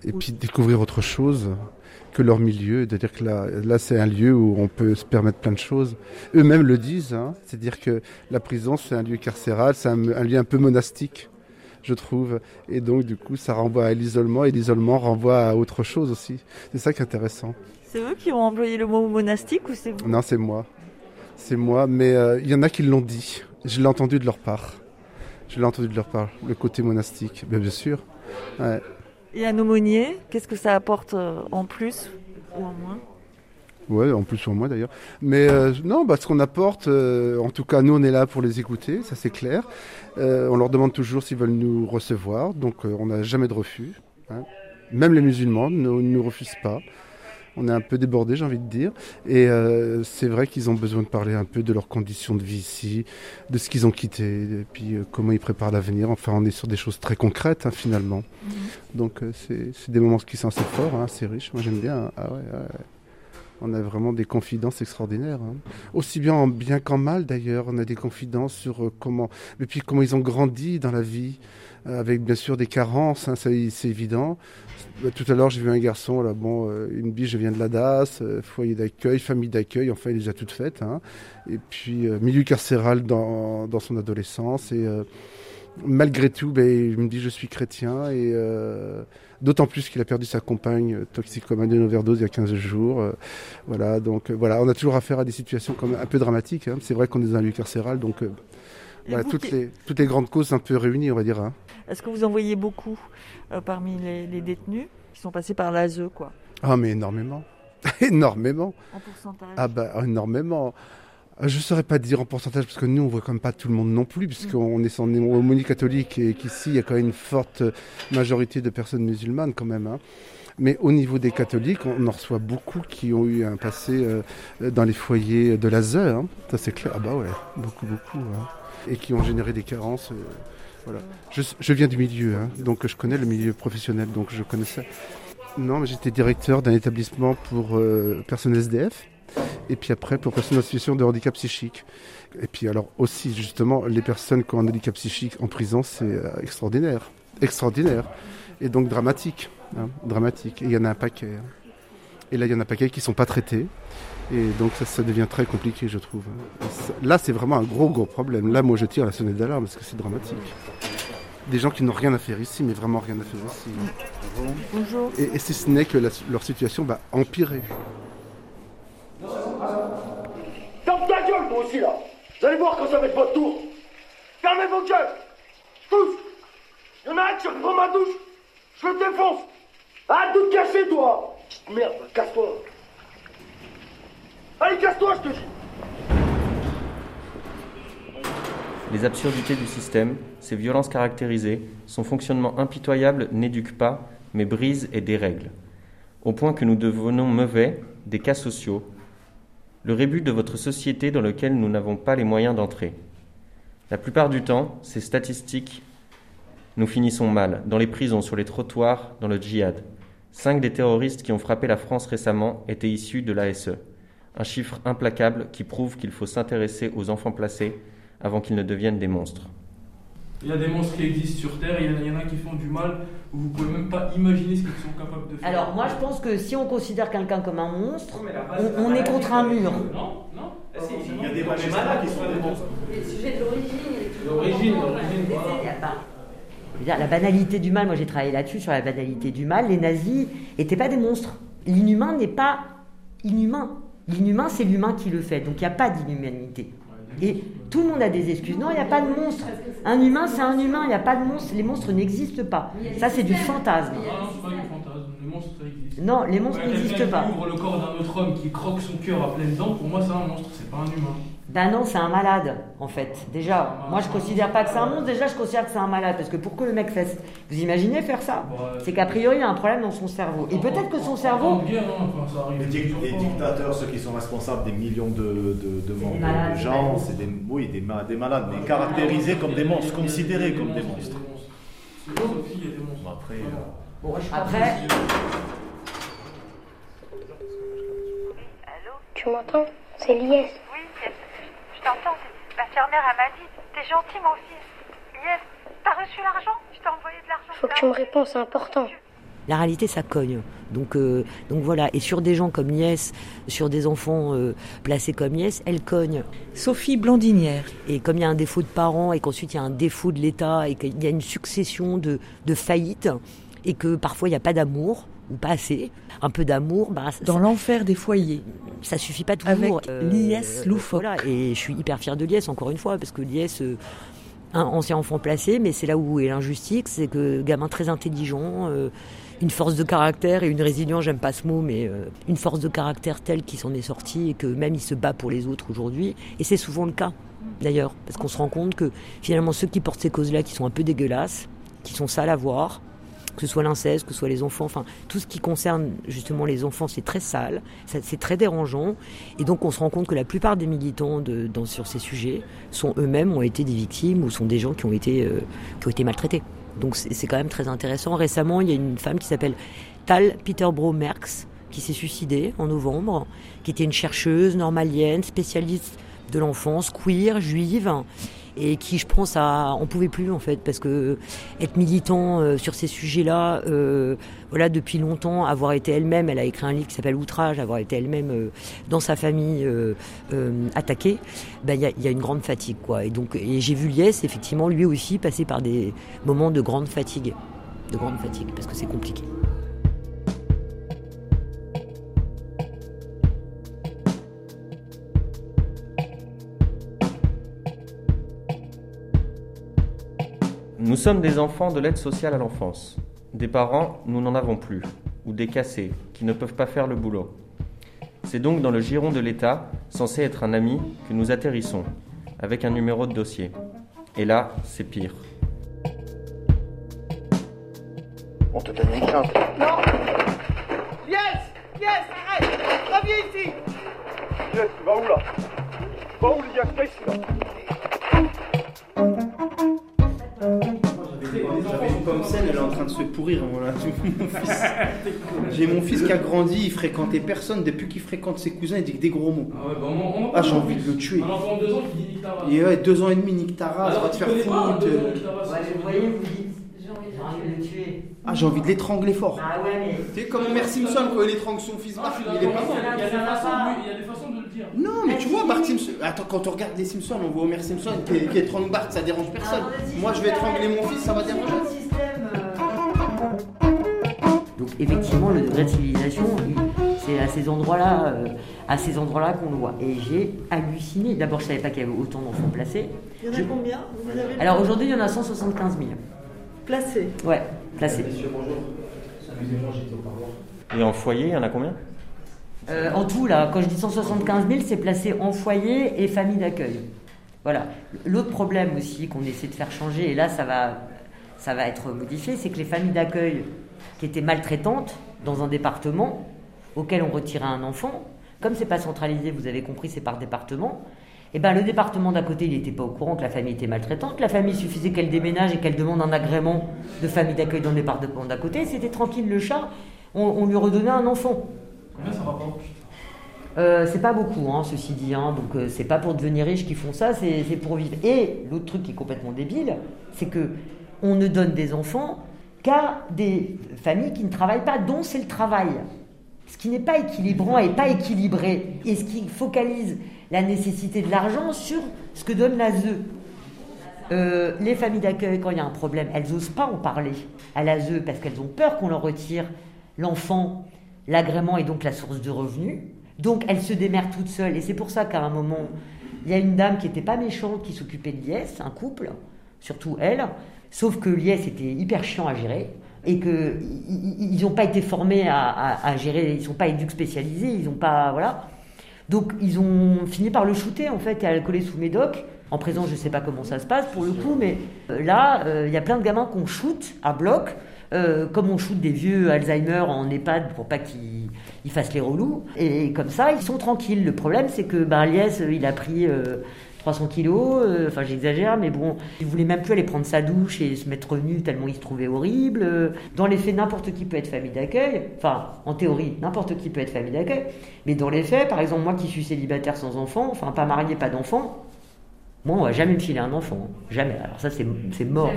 Et puis découvrir autre chose que leur milieu, c'est-à-dire que là, c'est un lieu où on peut se permettre plein de choses. Eux-mêmes le disent, hein, c'est-à-dire que la prison c'est un lieu carcéral, c'est un lieu un peu monastique je trouve. Et donc, du coup, ça renvoie à l'isolement et l'isolement renvoie à autre chose aussi. C'est ça qui est intéressant. C'est eux qui ont employé le mot monastique ou c'est vous? Non, c'est moi. C'est moi, mais euh, il y en a qui l'ont dit. Je l'ai entendu de leur part. Je l'ai entendu de leur part, le côté monastique. Bien, bien sûr. Ouais. Et un aumônier, qu'est-ce que ça apporte euh, en plus ou en moins? Ouais, en plus sur moi d'ailleurs. Mais euh, non, bah, ce qu'on apporte, euh, en tout cas, nous on est là pour les écouter, ça c'est clair. Euh, on leur demande toujours s'ils veulent nous recevoir, donc on n'a jamais de refus. hein. Même les musulmans ne nous refusent pas. On est un peu débordés, j'ai envie de dire. Et c'est vrai qu'ils ont besoin de parler un peu de leurs conditions de vie ici, de ce qu'ils ont quitté, et puis comment ils préparent l'avenir. Enfin, on est sur des choses très concrètes hein, finalement. Donc euh, c'est des moments qui sont assez forts, hein, assez riches. Moi j'aime bien. Ah ouais, ouais, ouais. On a vraiment des confidences extraordinaires. hein. Aussi bien en bien qu'en mal d'ailleurs. On a des confidences sur euh, comment, et puis comment ils ont grandi dans la vie, euh, avec bien sûr des carences, hein, c'est évident. Bah, Tout à l'heure, j'ai vu un garçon, là, bon, euh, une biche, je viens de la DAS, foyer d'accueil, famille d'accueil, enfin, il est déjà toute faite. hein. Et puis, milieu carcéral dans, son adolescence. Et malgré tout, ben, il me dit, je suis chrétien. Et d'autant plus qu'il a perdu sa compagne euh, toxicomane d'une overdose il y a 15 jours. euh, voilà, donc euh, voilà, on a toujours affaire à des situations même un peu dramatiques. hein. C'est vrai qu'on est dans un lieu carcéral, donc voilà, toutes, les, toutes les grandes causes un peu réunies, on va dire. hein. Est-ce que vous en voyez beaucoup euh, parmi les, les détenus qui sont passés par l'ASE, quoi? Ah, mais énormément. [LAUGHS] énormément. En pourcentage? Ah, bah, énormément. Je ne saurais pas dire en pourcentage, parce que nous, on voit quand même pas tout le monde non plus, puisqu'on est en homonie catholique et qu'ici, il y a quand même une forte majorité de personnes musulmanes, quand même. hein. Mais au niveau des catholiques, on en reçoit beaucoup qui ont eu un passé euh, dans les foyers de l'ASE. hein. Ça, c'est clair. Ah, bah ouais, beaucoup, beaucoup. hein. Et qui ont généré des carences. euh, voilà. Je, je viens du milieu, hein, donc je connais le milieu professionnel, donc je connais ça. Non, mais j'étais directeur d'un établissement pour euh, personnes SDF. Et puis après, pour personnes en situation de handicap psychique. Et puis alors aussi, justement, les personnes qui ont un handicap psychique en prison, c'est euh, extraordinaire. Extraordinaire. Et donc dramatique. hein, dramatique. Et il y en a un paquet. hein. Et là, il y en a un paquet qui ne sont pas traités. Et donc ça, ça devient très compliqué, je trouve. Là, c'est vraiment un gros, gros problème. Là, moi, je tire la sonnette d'alarme parce que c'est dramatique. Des gens qui n'ont rien à faire ici, mais vraiment rien à faire ici. Bonjour. Et, et si ce n'est que la- leur situation va empirer. Ferme ta gueule, toi aussi, là. Vous allez voir quand ça va être votre tour. Fermez vos gueules. Tous. Y'en a un qui reprend ma douche. Je le défonce. Arrête de te cacher, toi. Merde, casse-toi. Allez, casse-toi, je te Les absurdités du système, ses violences caractérisées, son fonctionnement impitoyable n'éduquent pas, mais brisent et dérèglent. Au point que nous devenons mauvais, des cas sociaux, le rébut de votre société dans lequel nous n'avons pas les moyens d'entrer. La plupart du temps, ces statistiques, nous finissons mal, dans les prisons, sur les trottoirs, dans le djihad. Cinq des terroristes qui ont frappé la France récemment étaient issus de l'ASE. Un chiffre implacable qui prouve qu'il faut s'intéresser aux enfants placés avant qu'ils ne deviennent des monstres. Il y a des monstres qui existent sur Terre, il y en a- qui font du mal, où vous pouvez même pas imaginer ce qu'ils sont capables de faire. Alors moi je pense que si on considère quelqu'un comme un monstre, base, on, est contre un mur. Non, non. Ah, si, Il y a des magistrats qui sont des monstres. Le sujet de l'origine. L'origine, l'origine, voilà. Je veux dire, La banalité du mal, moi j'ai travaillé là-dessus, sur la banalité du mal, les nazis n'étaient pas des monstres. L'inhumain n'est pas inhumain. L'inhumain, c'est l'humain qui le fait, donc il n'y a pas d'inhumanité. Et tout le monde a des excuses. Non, il n'y a pas de monstre. Un humain, c'est un humain, il n'y a pas de monstre. Les monstres n'existent pas. Ça, c'est du fantasme. Non, non, c'est pas du fantasme. Les monstres, ça existe. Non, les monstres Ouais, quelqu'un n'existent pas. ouvre le corps d'un autre homme, qui croque son cœur à pleines dents, pour moi, c'est un monstre, c'est pas un humain. Ben non, c'est un malade, en fait. Déjà, moi je considère pas que c'est un monstre, déjà je considère que c'est un malade. Parce que pour que le mec fasse. Vous imaginez faire ça? C'est qu'a priori il y a un problème dans son cerveau. Et peut-être que son cerveau. Les, dic- les dictateurs, ceux qui sont responsables des millions de, de, de gens, c'est des, oui, des, ma- des malades, mais caractérisés comme des monstres, considérés comme des monstres. Sophie, il y a des monstres. Bon, après, après. Tu m'entends? C'est Lies. Yes. T'entends. L'infirmière, elle m'a dit T'es gentil, mon fils. Yes. T'as reçu l'argent? Je t'ai envoyé de l'argent. Faut que tu me réponds, c'est important. La réalité, ça cogne. Donc, euh, donc voilà. Et sur des gens comme Niès, sur des enfants euh, placés comme Niès, elle cogne. Sophie Blandinière. Et comme il y a un défaut de parents et qu'ensuite il y a un défaut de l'État et qu'il y a une succession de, de faillites et que parfois il n'y a pas d'amour ou pas assez, un peu d'amour, bah, ça- Dans l'enfer des foyers. ça suffit pas toujours. Avec l'IS loufoque. Voilà, et je suis hyper fière de l'IS encore une fois, parce que l'IS, euh, un ancien enfant placé, mais c'est là où est l'injustice, c'est que gamin très intelligent, euh, une force de caractère et une résilience, j'aime pas ce mot, mais euh, une force de caractère telle qu'il s'en est sorti et que même il se bat pour les autres aujourd'hui. Et c'est souvent le cas, d'ailleurs, parce qu'on se rend compte que finalement ceux qui portent ces causes-là, qui sont un peu dégueulasses, qui sont sales à voir, que ce soit l'inceste, que ce soit les enfants, enfin tout ce qui concerne justement les enfants, c'est très sale, c'est très dérangeant, et donc on se rend compte que la plupart des militants de, sur ces sujets sont eux-mêmes ont été des victimes ou sont des gens qui ont été euh, qui ont été maltraités. Donc c'est quand même très intéressant. Récemment, il y a une femme qui s'appelle Tal Peterborough Merckx qui s'est suicidée en novembre, qui était une chercheuse normalienne, spécialiste de l'enfance, queer, juive, et qui, je pense, on pouvait plus en fait, parce que être militant euh, sur ces sujets-là, euh, voilà, depuis longtemps, avoir été elle-même, elle a écrit un livre qui s'appelle Outrage, avoir été elle-même euh, dans sa famille attaquée, ben, il y, a, y a une grande fatigue, quoi. Et donc, et j'ai vu Lies, effectivement, lui aussi passer par des moments de grande fatigue, de grande fatigue, parce que c'est compliqué. Nous sommes des enfants de l'aide sociale à l'enfance. Des parents, nous n'en avons plus, ou des cassés, qui ne peuvent pas faire le boulot. C'est donc dans le giron de l'État, censé être un ami, que nous atterrissons, avec un numéro de dossier. Et là, c'est pire. On te donne une chance. Non Yes Yes Arrête Reviens ici Yes, tu vas où là? Va où Lias T'es ici là? Comme celle, elle est en train de se pourrir. Voilà. [LAUGHS] J'ai mon fils qui a grandi, il fréquentait personne. Depuis qu'il fréquente ses cousins, il dit que des gros mots. Ah ouais, bah on, on, Ah, j'ai envie de le tuer. Un enfant de deux ans qui dit nique ta race. Et ouais, deux ans et demi, nique ta race, va te faire foutre. vous voyez, vous j'ai envie de le tuer. Ah, j'ai envie de l'étrangler fort. Ah ouais, mais. Tu sais, comme Homer Simpson quand il étrangle son fils Ah, Bart, je suis il est pas il y a- mort. il y a des façons de- il y a des façons de le dire. Non, mais tu vois, Bart Simpson. Attends, quand on regarde les Simpsons, on voit Homer Simpson qui, étrangle Bart, ça dérange personne. Moi, je vais étrangler mon fils, ça va déranger. Donc effectivement, le degré de civilisation, il- c'est à ces endroits-là, euh, à ces endroits-là qu'on le voit. Et j'ai halluciné. D'abord, je savais pas qu'il y avait autant d'enfants placés. Il y en a combien? Vous avez le- Alors aujourd'hui, il y en a 175 000. Placés. Ouais, placés. Et en foyer, il y en a combien? Euh, en tout, là, quand je dis 175 000, c'est placé en foyer et famille d'accueil. Voilà. L'autre problème aussi qu'on essaie de faire changer, et là ça va, ça va être modifié, c'est que les familles d'accueil qui étaient maltraitantes dans un département auquel on retirait un enfant, comme c'est pas centralisé, vous avez compris, c'est par département, et ben le département d'à côté, il n'était pas au courant que la famille était maltraitante. La famille il suffisait qu'elle déménage et qu'elle demande un agrément de famille d'accueil dans le département d'à côté. C'était tranquille le chat, on, on lui redonnait un enfant. Combien ça rapporte? Euh, c'est pas beaucoup, hein, ceci dit. hein. donc euh, c'est pas pour devenir riche qu'ils font ça, c'est c'est pour vivre. Et l'autre truc qui est complètement débile, c'est que on ne donne des enfants qu'à des familles qui ne travaillent pas, dont c'est le travail. Ce qui n'est pas équilibrant et pas équilibré, et ce qui focalise la nécessité de l'argent sur ce que donne l'ASE. Euh, les familles d'accueil, quand il y a un problème, elles n'osent pas en parler à l'ASE parce qu'elles ont peur qu'on leur retire l'enfant, l'agrément et donc la source de revenus. Donc elles se démerdent toutes seules. Et c'est pour ça qu'à un moment, il y a une dame qui n'était pas méchante qui s'occupait de Lies, un couple, surtout elle. Sauf que Lies était hyper chiant à gérer et qu'ils n'ont pas été formés à, à- à gérer, ils ne sont pas éduques spécialisés, ils n'ont pas. Voilà. Donc ils ont fini par le shooter en fait et à le coller sous médoc. En présent, je ne sais pas comment ça se passe pour le coup, mais euh, là, euh, il y a plein de gamins qu'on shoot à bloc, euh, comme on shoot des vieux Alzheimer en EHPAD pour pas qu'ils ils fassent les relous. Et comme ça, ils sont tranquilles. Le problème, c'est que ben, il a pris 300 kilos, euh, enfin j'exagère, mais bon, il voulait même plus aller prendre sa douche et se mettre nu tellement il se trouvait horrible. Dans les faits, n'importe qui peut être famille d'accueil. Enfin, en théorie, n'importe qui peut être famille d'accueil. Mais dans les faits, par exemple, moi qui suis célibataire sans enfant, enfin pas marié, pas d'enfant, moi on va jamais me filer un enfant. hein. Jamais. Alors ça, c'est c'est mort.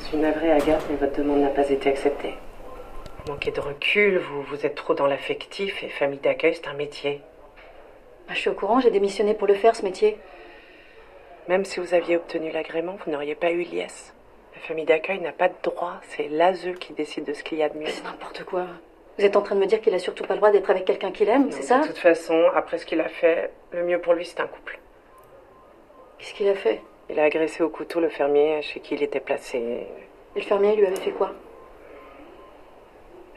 Je suis navrée, Agathe, mais votre demande n'a pas été acceptée. Vous manquez de recul, vous, vous êtes trop dans l'affectif et famille d'accueil, c'est un métier. Bah, je suis au courant, j'ai démissionné pour le faire, ce métier. Même si vous aviez obtenu l'agrément, vous n'auriez pas eu l'IS. La famille d'accueil n'a pas de droit, c'est l'ASE qui décide de ce qu'il y a de mieux. C'est n'importe quoi. Vous êtes en train de me dire qu'il a surtout pas le droit d'être avec quelqu'un qu'il aime, c'est ça De toute façon, après ce qu'il a fait, le mieux pour lui, c'est un couple. Qu'est-ce qu'il a fait? Il a agressé au couteau le fermier chez qui il était placé. Et le fermier lui avait fait quoi?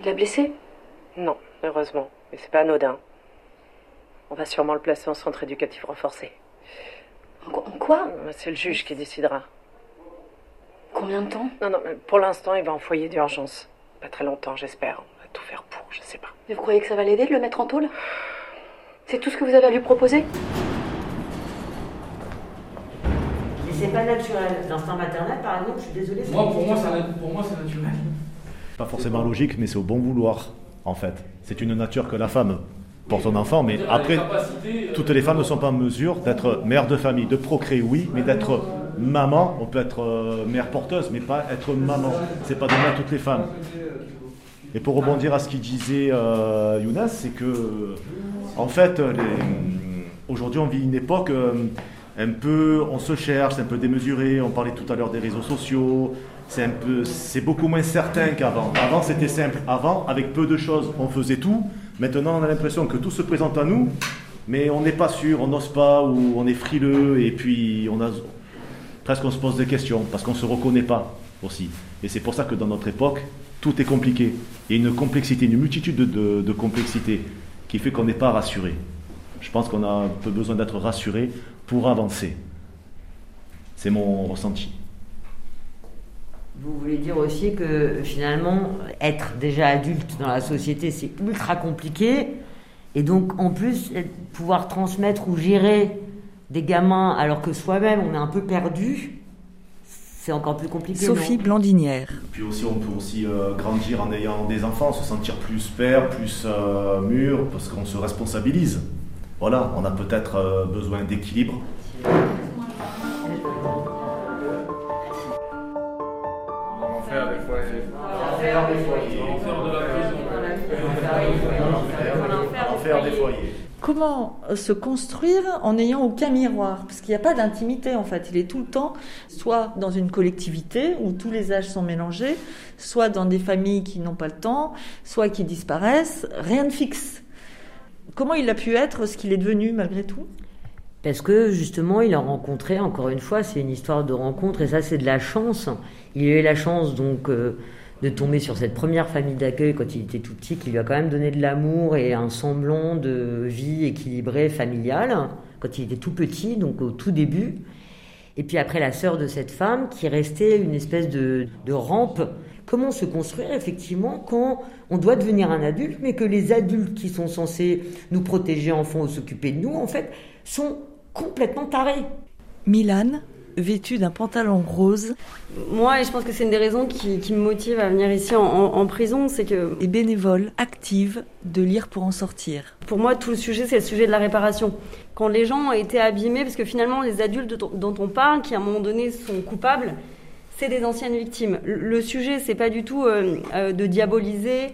Il l'a blessé? Non, heureusement. Mais c'est pas anodin. On va sûrement le placer en centre éducatif renforcé. En quoi C'est le juge qui décidera. Combien de temps? Non, non, mais pour l'instant, il va en foyer d'urgence. Pas très longtemps, j'espère. On va tout faire pour, je sais pas. Mais vous croyez que ça va l'aider de le mettre en tôle? C'est tout ce que vous avez à lui proposer? Les c'est pas naturel. L'instinct maternel, par exemple, je suis désolée. Moi, pour moi, c'est pour moi, c'est naturel. Pas forcément logique, mais c'est au bon vouloir, en fait. C'est une nature que la femme pour son enfant, mais après, toutes les femmes ne sont pas en mesure d'être mère de famille, de procréer, oui, mais d'être maman, on peut être euh, mère porteuse, mais pas être maman. C'est pas donné à toutes les femmes. Et pour rebondir à ce qu'il disait euh, Younas, c'est que, en fait, les- aujourd'hui, on vit une époque euh, un peu, on se cherche, un peu démesuré. On parlait tout à l'heure des réseaux sociaux. C'est un peu, c'est beaucoup moins certain qu'avant. Avant, c'était simple. Avant, avec peu de choses, on faisait tout. Maintenant, on a l'impression que tout se présente à nous, mais on n'est pas sûr, on n'ose pas, ou on est frileux, et puis on a presque on se pose des questions parce qu'on se reconnaît pas aussi. Et c'est pour ça que dans notre époque, tout est compliqué. Il y a une complexité, une multitude de, de- de complexités qui fait qu'on n'est pas rassuré. Je pense qu'on a un peu besoin d'être rassuré pour avancer. C'est mon ressenti. Vous voulez dire aussi que finalement, être déjà adulte dans la société, c'est ultra compliqué. Et donc, en plus, pouvoir transmettre ou gérer des gamins alors que soi-même, on est un peu perdu, c'est encore plus compliqué. Sophie Blandinière. Puis aussi, on peut aussi euh, grandir en ayant des enfants, se sentir plus père, plus euh, mûr, parce qu'on se responsabilise. Voilà, on a peut-être euh, besoin d'équilibre. Enfer des foyers. Des. Comment euh, se construire en n'ayant aucun miroir? Parce qu'il n'y a pas d'intimité en fait. Il est tout le temps soit dans une collectivité où tous les âges sont mélangés, soit dans des familles qui n'ont pas le temps, soit qui disparaissent. Rien de fixe. Comment il a pu être ce qu'il est devenu malgré tout? Parce que justement, il a rencontré, encore une fois, c'est une histoire de rencontre et ça, c'est de la chance. Il a eu la chance donc euh, de tomber sur cette première famille d'accueil quand il était tout petit, qui lui a quand même donné de l'amour et un semblant de vie équilibrée, familiale, quand il était tout petit, donc au tout début. Et puis après, la sœur de cette femme qui restait une espèce de, de rampe. Comment se construire effectivement quand on doit devenir un adulte, mais que les adultes qui sont censés nous protéger enfants ou s'occuper de nous, en fait, sont complètement tarés? Milan, vêtue d'un pantalon rose. Moi, et je pense que c'est une des raisons qui, qui me motive à venir ici en, en- en prison, c'est que... Et bénévole, active, de lire pour en sortir. Pour moi, tout le sujet, c'est le sujet de la réparation. Quand les gens ont été abîmés, parce que finalement, les adultes dont on parle, qui à un moment donné sont coupables, c'est des anciennes victimes. Le le sujet, c'est pas du tout euh, euh, de diaboliser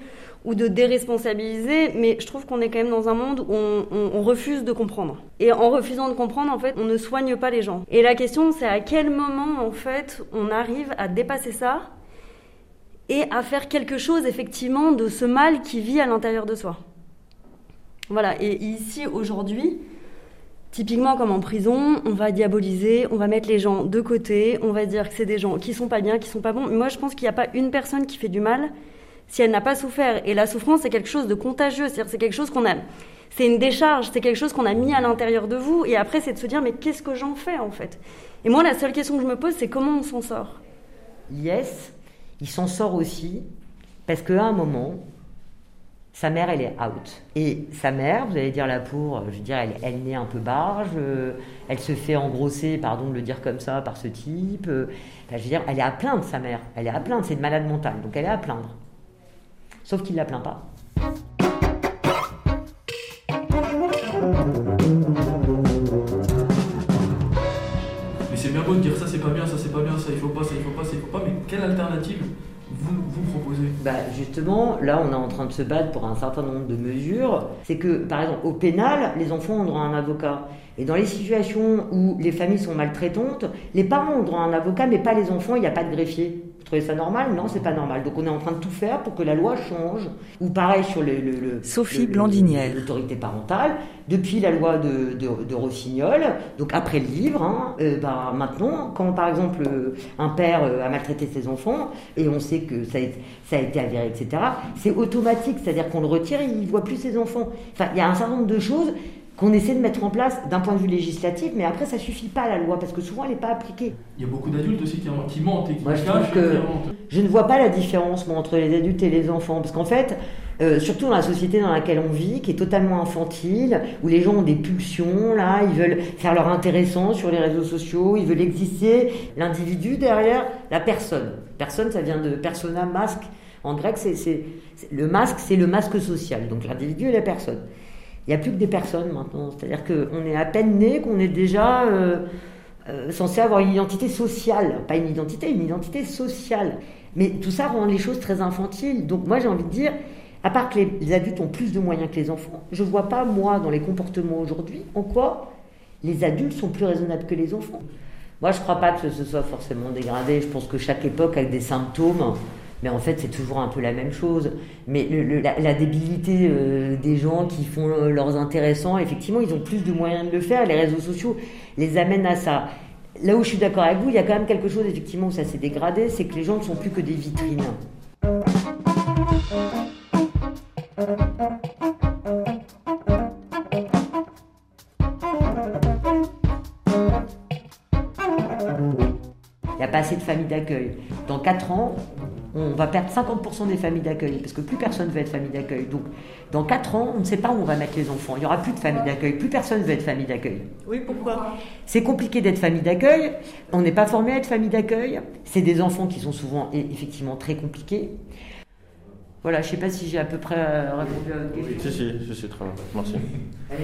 ou de déresponsabiliser, mais je trouve qu'on est quand même dans un monde où on, refuse de comprendre. Et en refusant de comprendre, en fait, on ne soigne pas les gens. Et la question, c'est à quel moment, en fait, on arrive à dépasser ça et à faire quelque chose, effectivement, de ce mal qui vit à l'intérieur de soi. Voilà, et ici, aujourd'hui, typiquement comme en prison, on va diaboliser, on va mettre les gens de côté, on va dire que c'est des gens qui sont pas bien, qui sont pas bons. Moi, je pense qu'il n'y a pas une personne qui fait du mal si elle n'a pas souffert. Et la souffrance, c'est quelque chose de contagieux, c'est-à-dire c'est quelque chose qu'on a... C'est une décharge, c'est quelque chose qu'on a mis à l'intérieur de vous, et après, c'est de se dire, mais qu'est-ce que j'en fais, en fait? Et moi, la seule question que je me pose, c'est comment on s'en sort? Yes, il s'en sort aussi parce qu'à un moment, sa mère, elle est out. Et sa mère, vous allez dire la pour, je veux dire, elle, naît un peu barge, euh, elle se fait engrosser, pardon de le dire comme ça, par ce type. euh, enfin, je veux dire, elle est à plaindre, sa mère. Elle est à plaindre, c'est une malade mentale, donc elle est à plaindre. Sauf qu'il ne la plaint pas. Mais c'est bien beau de dire ça c'est pas bien, ça c'est pas bien, ça il faut pas, ça il faut pas, ça il faut pas, mais quelle alternative vous, vous proposez? Bah justement, là on est en train de se battre pour un certain nombre de mesures. C'est que par exemple au pénal, les enfants ont droit à un avocat. Et dans les situations où les familles sont maltraitantes, les parents ont droit à un avocat, mais pas les enfants, il n'y a pas de greffier. Trouvez ça normal Non, c'est pas normal. Donc on est en train de tout faire pour que la loi change. Ou pareil sur le, le- le- Sophie Blandinière. l'autorité parentale, depuis la loi de, de, de Rossignol, donc après le livre, hein, euh, bah, maintenant, quand par exemple euh, un père euh, a maltraité ses enfants, et on sait que ça a, été- ça a été avéré, etc., c'est automatique, c'est-à-dire qu'on le retire et il ne voit plus ses enfants. Enfin, il y a un certain nombre de choses qu'on essaie de mettre en place d'un point de vue législatif, mais après ça suffit pas la loi parce que souvent elle n'est pas appliquée. Il y a beaucoup d'adultes aussi qui, qui mentent et qui Moi, je cachent trouve et que qui mentent. je ne vois pas la différence moi, entre les adultes et les enfants. Parce qu'en fait, euh, surtout dans la société dans laquelle on vit, qui est totalement infantile, où les gens ont des pulsions, là, ils veulent faire leur intéressant sur les réseaux sociaux, ils veulent exister. L'individu derrière la personne. Personne, ça vient de persona, masque. En grec, c'est- le masque, c'est le masque social. Donc l'individu et la personne. Il n'y a plus que des personnes maintenant. C'est-à-dire qu'on est à peine né, qu'on est déjà euh, euh, censé avoir une identité sociale. Pas une identité, une identité sociale. Mais tout ça rend les choses très infantiles. Donc moi j'ai envie de dire, à part que les, les adultes ont plus de moyens que les enfants, je ne vois pas, moi, dans les comportements aujourd'hui, en quoi les adultes sont plus raisonnables que les enfants. Moi je ne crois pas que ce soit forcément dégradé. Je pense que chaque époque a des symptômes. Mais en fait, c'est toujours un peu la même chose. Mais la débilité euh, des gens qui font euh, leurs intéressants, effectivement, ils ont plus de moyens de le faire. Les réseaux sociaux les amènent à ça. Là où je suis d'accord avec vous, il y a quand même quelque chose, effectivement, où ça s'est dégradé, c'est que les gens ne sont plus que des vitrines. Il n'y a pas assez de familles d'accueil. Dans 4 ans, on va perdre 50% des familles d'accueil, parce que plus personne ne veut être famille d'accueil. Donc, dans 4 ans, on ne sait pas où on va mettre les enfants. Il n'y aura plus de famille d'accueil, plus personne ne veut être famille d'accueil. Oui, pourquoi? C'est compliqué d'être famille d'accueil, on n'est pas formé à être famille d'accueil. C'est des enfants qui sont souvent effectivement très compliqués. Voilà, je ne sais pas si j'ai à peu près euh, répondu à votre question. Si, si, si, si, très bien. Merci.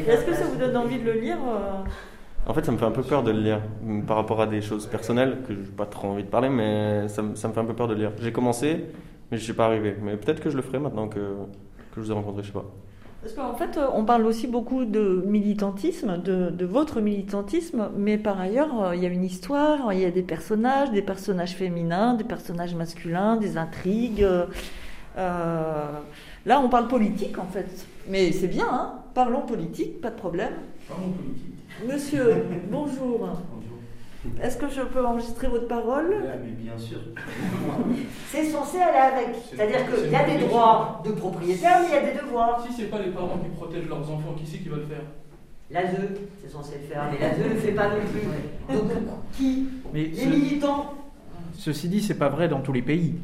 Est-ce que ça vous donne envie de le lire euh? En fait, ça me fait un peu peur de le lire mm, par rapport à des choses personnelles que je n'ai pas trop envie de parler, mais ça, me- ça me fait un peu peur de le lire. J'ai commencé, mais je ne suis pas arrivé. Mais peut-être que je le ferai maintenant que, que je vous ai rencontré, je sais pas. Parce qu'en fait, euh, on parle aussi beaucoup de militantisme, de, de votre militantisme, mais par ailleurs, euh, il y a une histoire, il y a des personnages, des personnages féminins, des personnages masculins, des intrigues. euh, là, on parle politique, en fait. Mais c'est bien, hein Parlons politique, pas de problème. Monsieur, bonjour. Est-ce que je peux enregistrer votre parole? Mais bien sûr. C'est censé aller avec. C'est-à-dire qu'il y a des droits de propriétaire, mais il y a des devoirs. Si c'est pas les parents qui protègent leurs enfants, qui c'est qui va le faire? L'ASE, c'est censé le faire, mais l'ASE ne le fait pas non plus. Donc, qui? Mais Les ce- militants Ceci dit, c'est pas vrai dans tous les pays.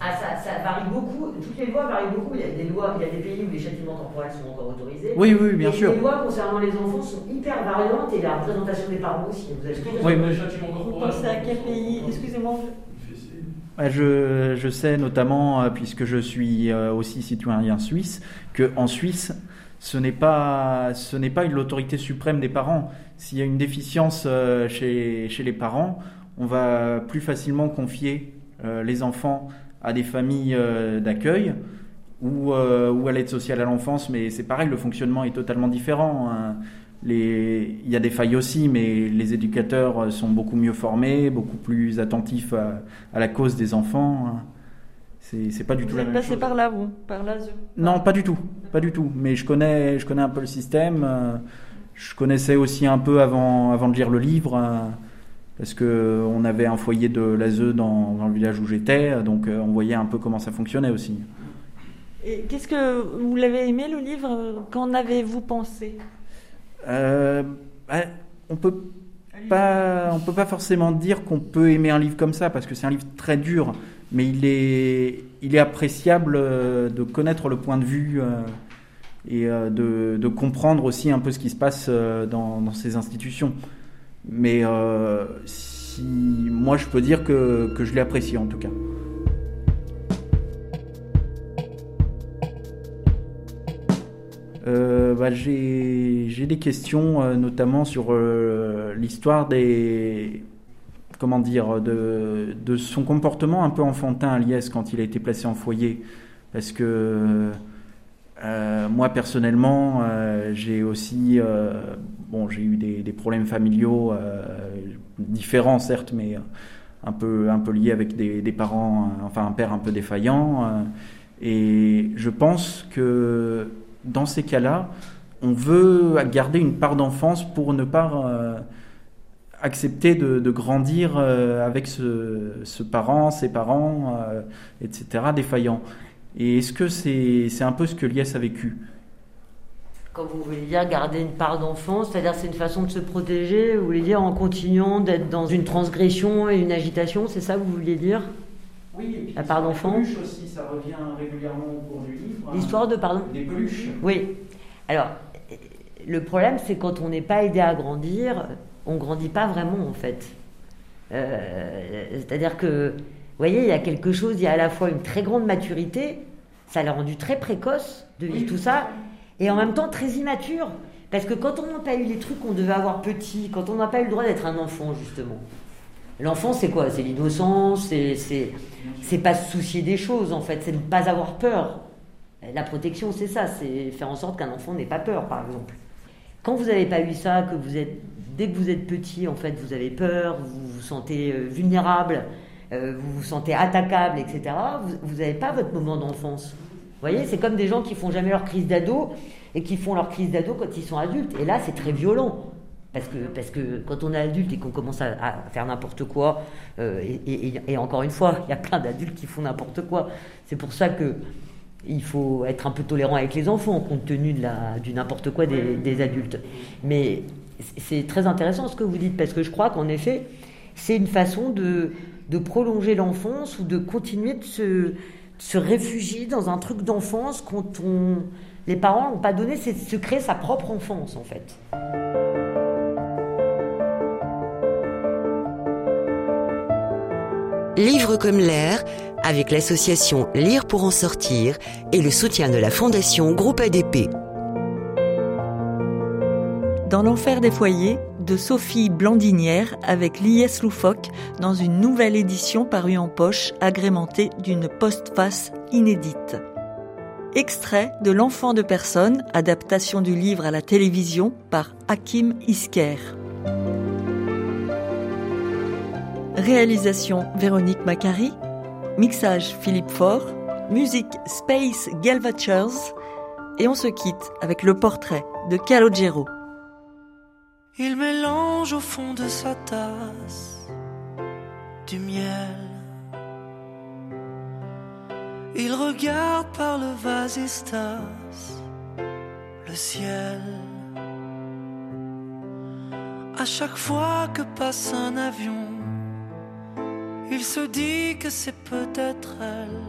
Ah, ça, ça varie beaucoup. Toutes les lois varient beaucoup. Il y a des lois, il y a des pays où les châtiments temporels sont encore autorisés. Oui, oui, bien Et sûr. Les lois concernant les enfants sont hyper variantes et la représentation des parents aussi. Vous avez Oui, Les châtiments Vous corporels. pensez à quel pays Excusez-moi. Je, je sais notamment, euh, puisque je suis euh, aussi citoyen suisse, qu'en Suisse, ce n'est pas, ce n'est pas l'autorité suprême des parents. S'il y a une déficience euh, chez, chez les parents, on va plus facilement confier les enfants à des familles euh, d'accueil ou, euh, ou à l'aide sociale à l'enfance, mais c'est pareil, le fonctionnement est totalement différent. hein. Les- Il y a des failles aussi, mais les éducateurs sont beaucoup mieux formés, beaucoup plus attentifs à, à la cause des enfants. hein. C'est pas du tout Vous la êtes même passé chose. par là, vous Par l'ASE Non, pas du tout, pas du tout. Mais je connais, je connais un peu le système. euh, Je connaissais aussi un peu avant, avant de lire le livre, euh, parce que on avait un foyer de l'ASE dans, dans le village où j'étais, donc euh, on voyait un peu comment ça fonctionnait aussi. Et qu'est-ce que vous l'avez aimé le livre? Qu'en avez-vous pensé? Euh, bah, on peut pas, on peut pas forcément dire qu'on peut aimer un livre comme ça parce que c'est un livre très dur, mais il est, il est appréciable euh, de connaître le point de vue et de, de comprendre aussi un peu ce qui se passe dans, dans ces institutions. Mais euh, si, moi, je peux dire que, que je l'ai apprécié en tout cas. Euh, bah, j'ai des questions euh, notamment sur l'histoire des comment dire de, de son comportement un peu enfantin à Liès quand il a été placé en foyer parce que moi personnellement j'ai aussi j'ai eu des, problèmes familiaux euh, différents certes mais un peu un liés avec des, parents euh, enfin un père un peu défaillant euh, et je pense que dans ces cas-là, on veut garder une part d'enfance pour ne pas accepter de, grandir avec ce, parent, ses parents, etc., défaillants. Et est-ce que c'est c'est un peu ce que Lies a vécu? Quand vous voulez dire garder une part d'enfance, c'est-à-dire c'est une façon de se protéger, vous voulez dire en continuant d'être dans une transgression et une agitation, c'est ça que vous vouliez dire? Oui, La part d'enfant peluches aussi, ça revient régulièrement au cours du livre. L'histoire de, pardon? Des peluches. Oui. Alors, le problème, c'est quand on n'est pas aidé à grandir, on grandit pas vraiment, en fait. Euh, C'est-à-dire que, vous voyez, il y a quelque chose, il y a à la fois une très grande maturité, ça l'a rendu très précoce de vivre tout ça, et en même temps très immature. Parce que quand on n'a pas eu les trucs qu'on devait avoir petit, quand on n'a pas eu le droit d'être un enfant, justement, L'enfant, c'est quoi? C'est l'innocence, c'est, pas se soucier des choses, en fait, c'est ne pas avoir peur. La protection, c'est ça, c'est faire en sorte qu'un enfant n'ait pas peur, par exemple. Quand vous n'avez pas eu ça, que vous êtes, dès que vous êtes petit, en fait, vous avez peur, vous vous sentez euh, vulnérable, euh, vous vous sentez attaquable, etc., vous n'avez pas votre moment d'enfance. Vous voyez, c'est comme des gens qui font jamais leur crise d'ado et qui font leur crise d'ado quand ils sont adultes. Et là, c'est très violent. Parce que, parce que quand on est adulte et qu'on commence à, à faire n'importe quoi, euh, et, et- et encore une fois, il y a plein d'adultes qui font n'importe quoi. C'est pour ça que il faut être un peu tolérant avec les enfants, compte tenu de la, du n'importe quoi des, des adultes. Mais c'est très intéressant ce que vous dites, parce que je crois qu'en effet, c'est une façon de, de prolonger l'enfance ou de continuer de se, se réfugier dans un truc d'enfance quand on, les parents n'ont pas donné, c'est se créer sa propre enfance en fait. Livre comme l'air, avec l'association Lire pour en sortir et le soutien de la Fondation Groupe ADP. Dans l'enfer des foyers, de Sophie Blandinière avec Lies Loufoque dans une nouvelle édition parue en poche agrémentée d'une postface inédite. Extrait de L'enfant de personne, adaptation du livre à la télévision par Hakim Isker. Réalisation Véronique Macari, mixage Philippe Faure, musique Space Galvatures et on se quitte avec le portrait de Calogero. Il mélange au fond de sa tasse du miel. Il regarde par le vasistas le ciel. À chaque fois que passe un avion, il se dit que c'est peut-être elle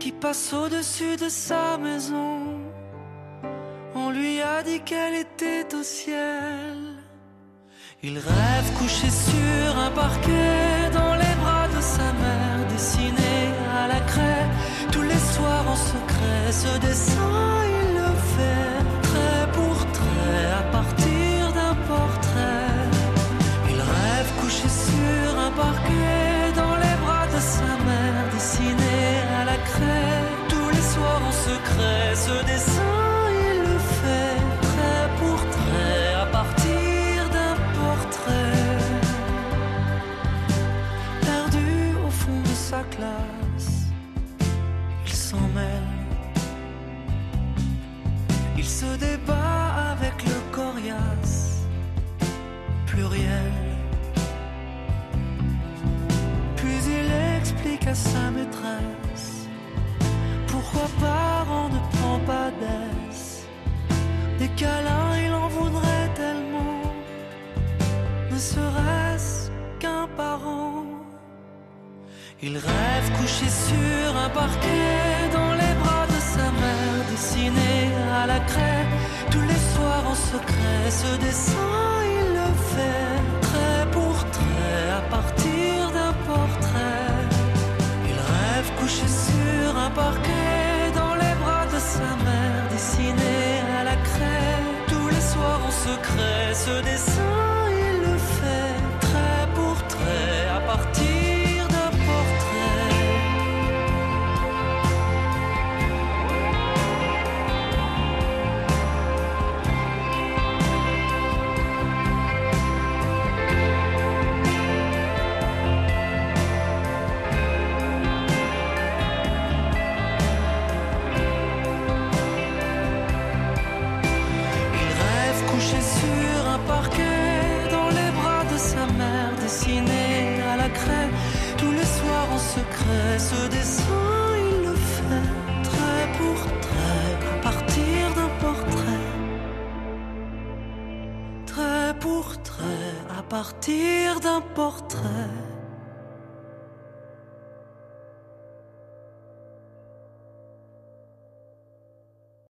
qui passe au-dessus de sa maison. On lui a dit qu'elle était au ciel. Il rêve couché sur un parquet dans les bras de sa mère, dessiné à la craie. Tous les soirs en secret, ce dessin il le fait trait pour trait à partir d'un portrait. Il rêve couché sur un parquet dans les bras de sa mère, dessiné à la craie. Tous les soirs en secret, ce dessin classe, il s'en mêle. Il se débat avec le coriace pluriel. Puis il explique à sa maîtresse pourquoi parent ne prend pas d'aise. Des câlins, il en voudrait tellement, ne serait-ce qu'un parent. Il rêve couché sur un parquet dans les bras de sa mère, dessiné à la craie. Tous les soirs en secret, ce dessin il le fait trait pour trait à partir d'un portrait. Il rêve couché sur un parquet dans les bras de sa mère, dessiné à la craie. Tous les soirs en secret, ce dessin partir d'un portrait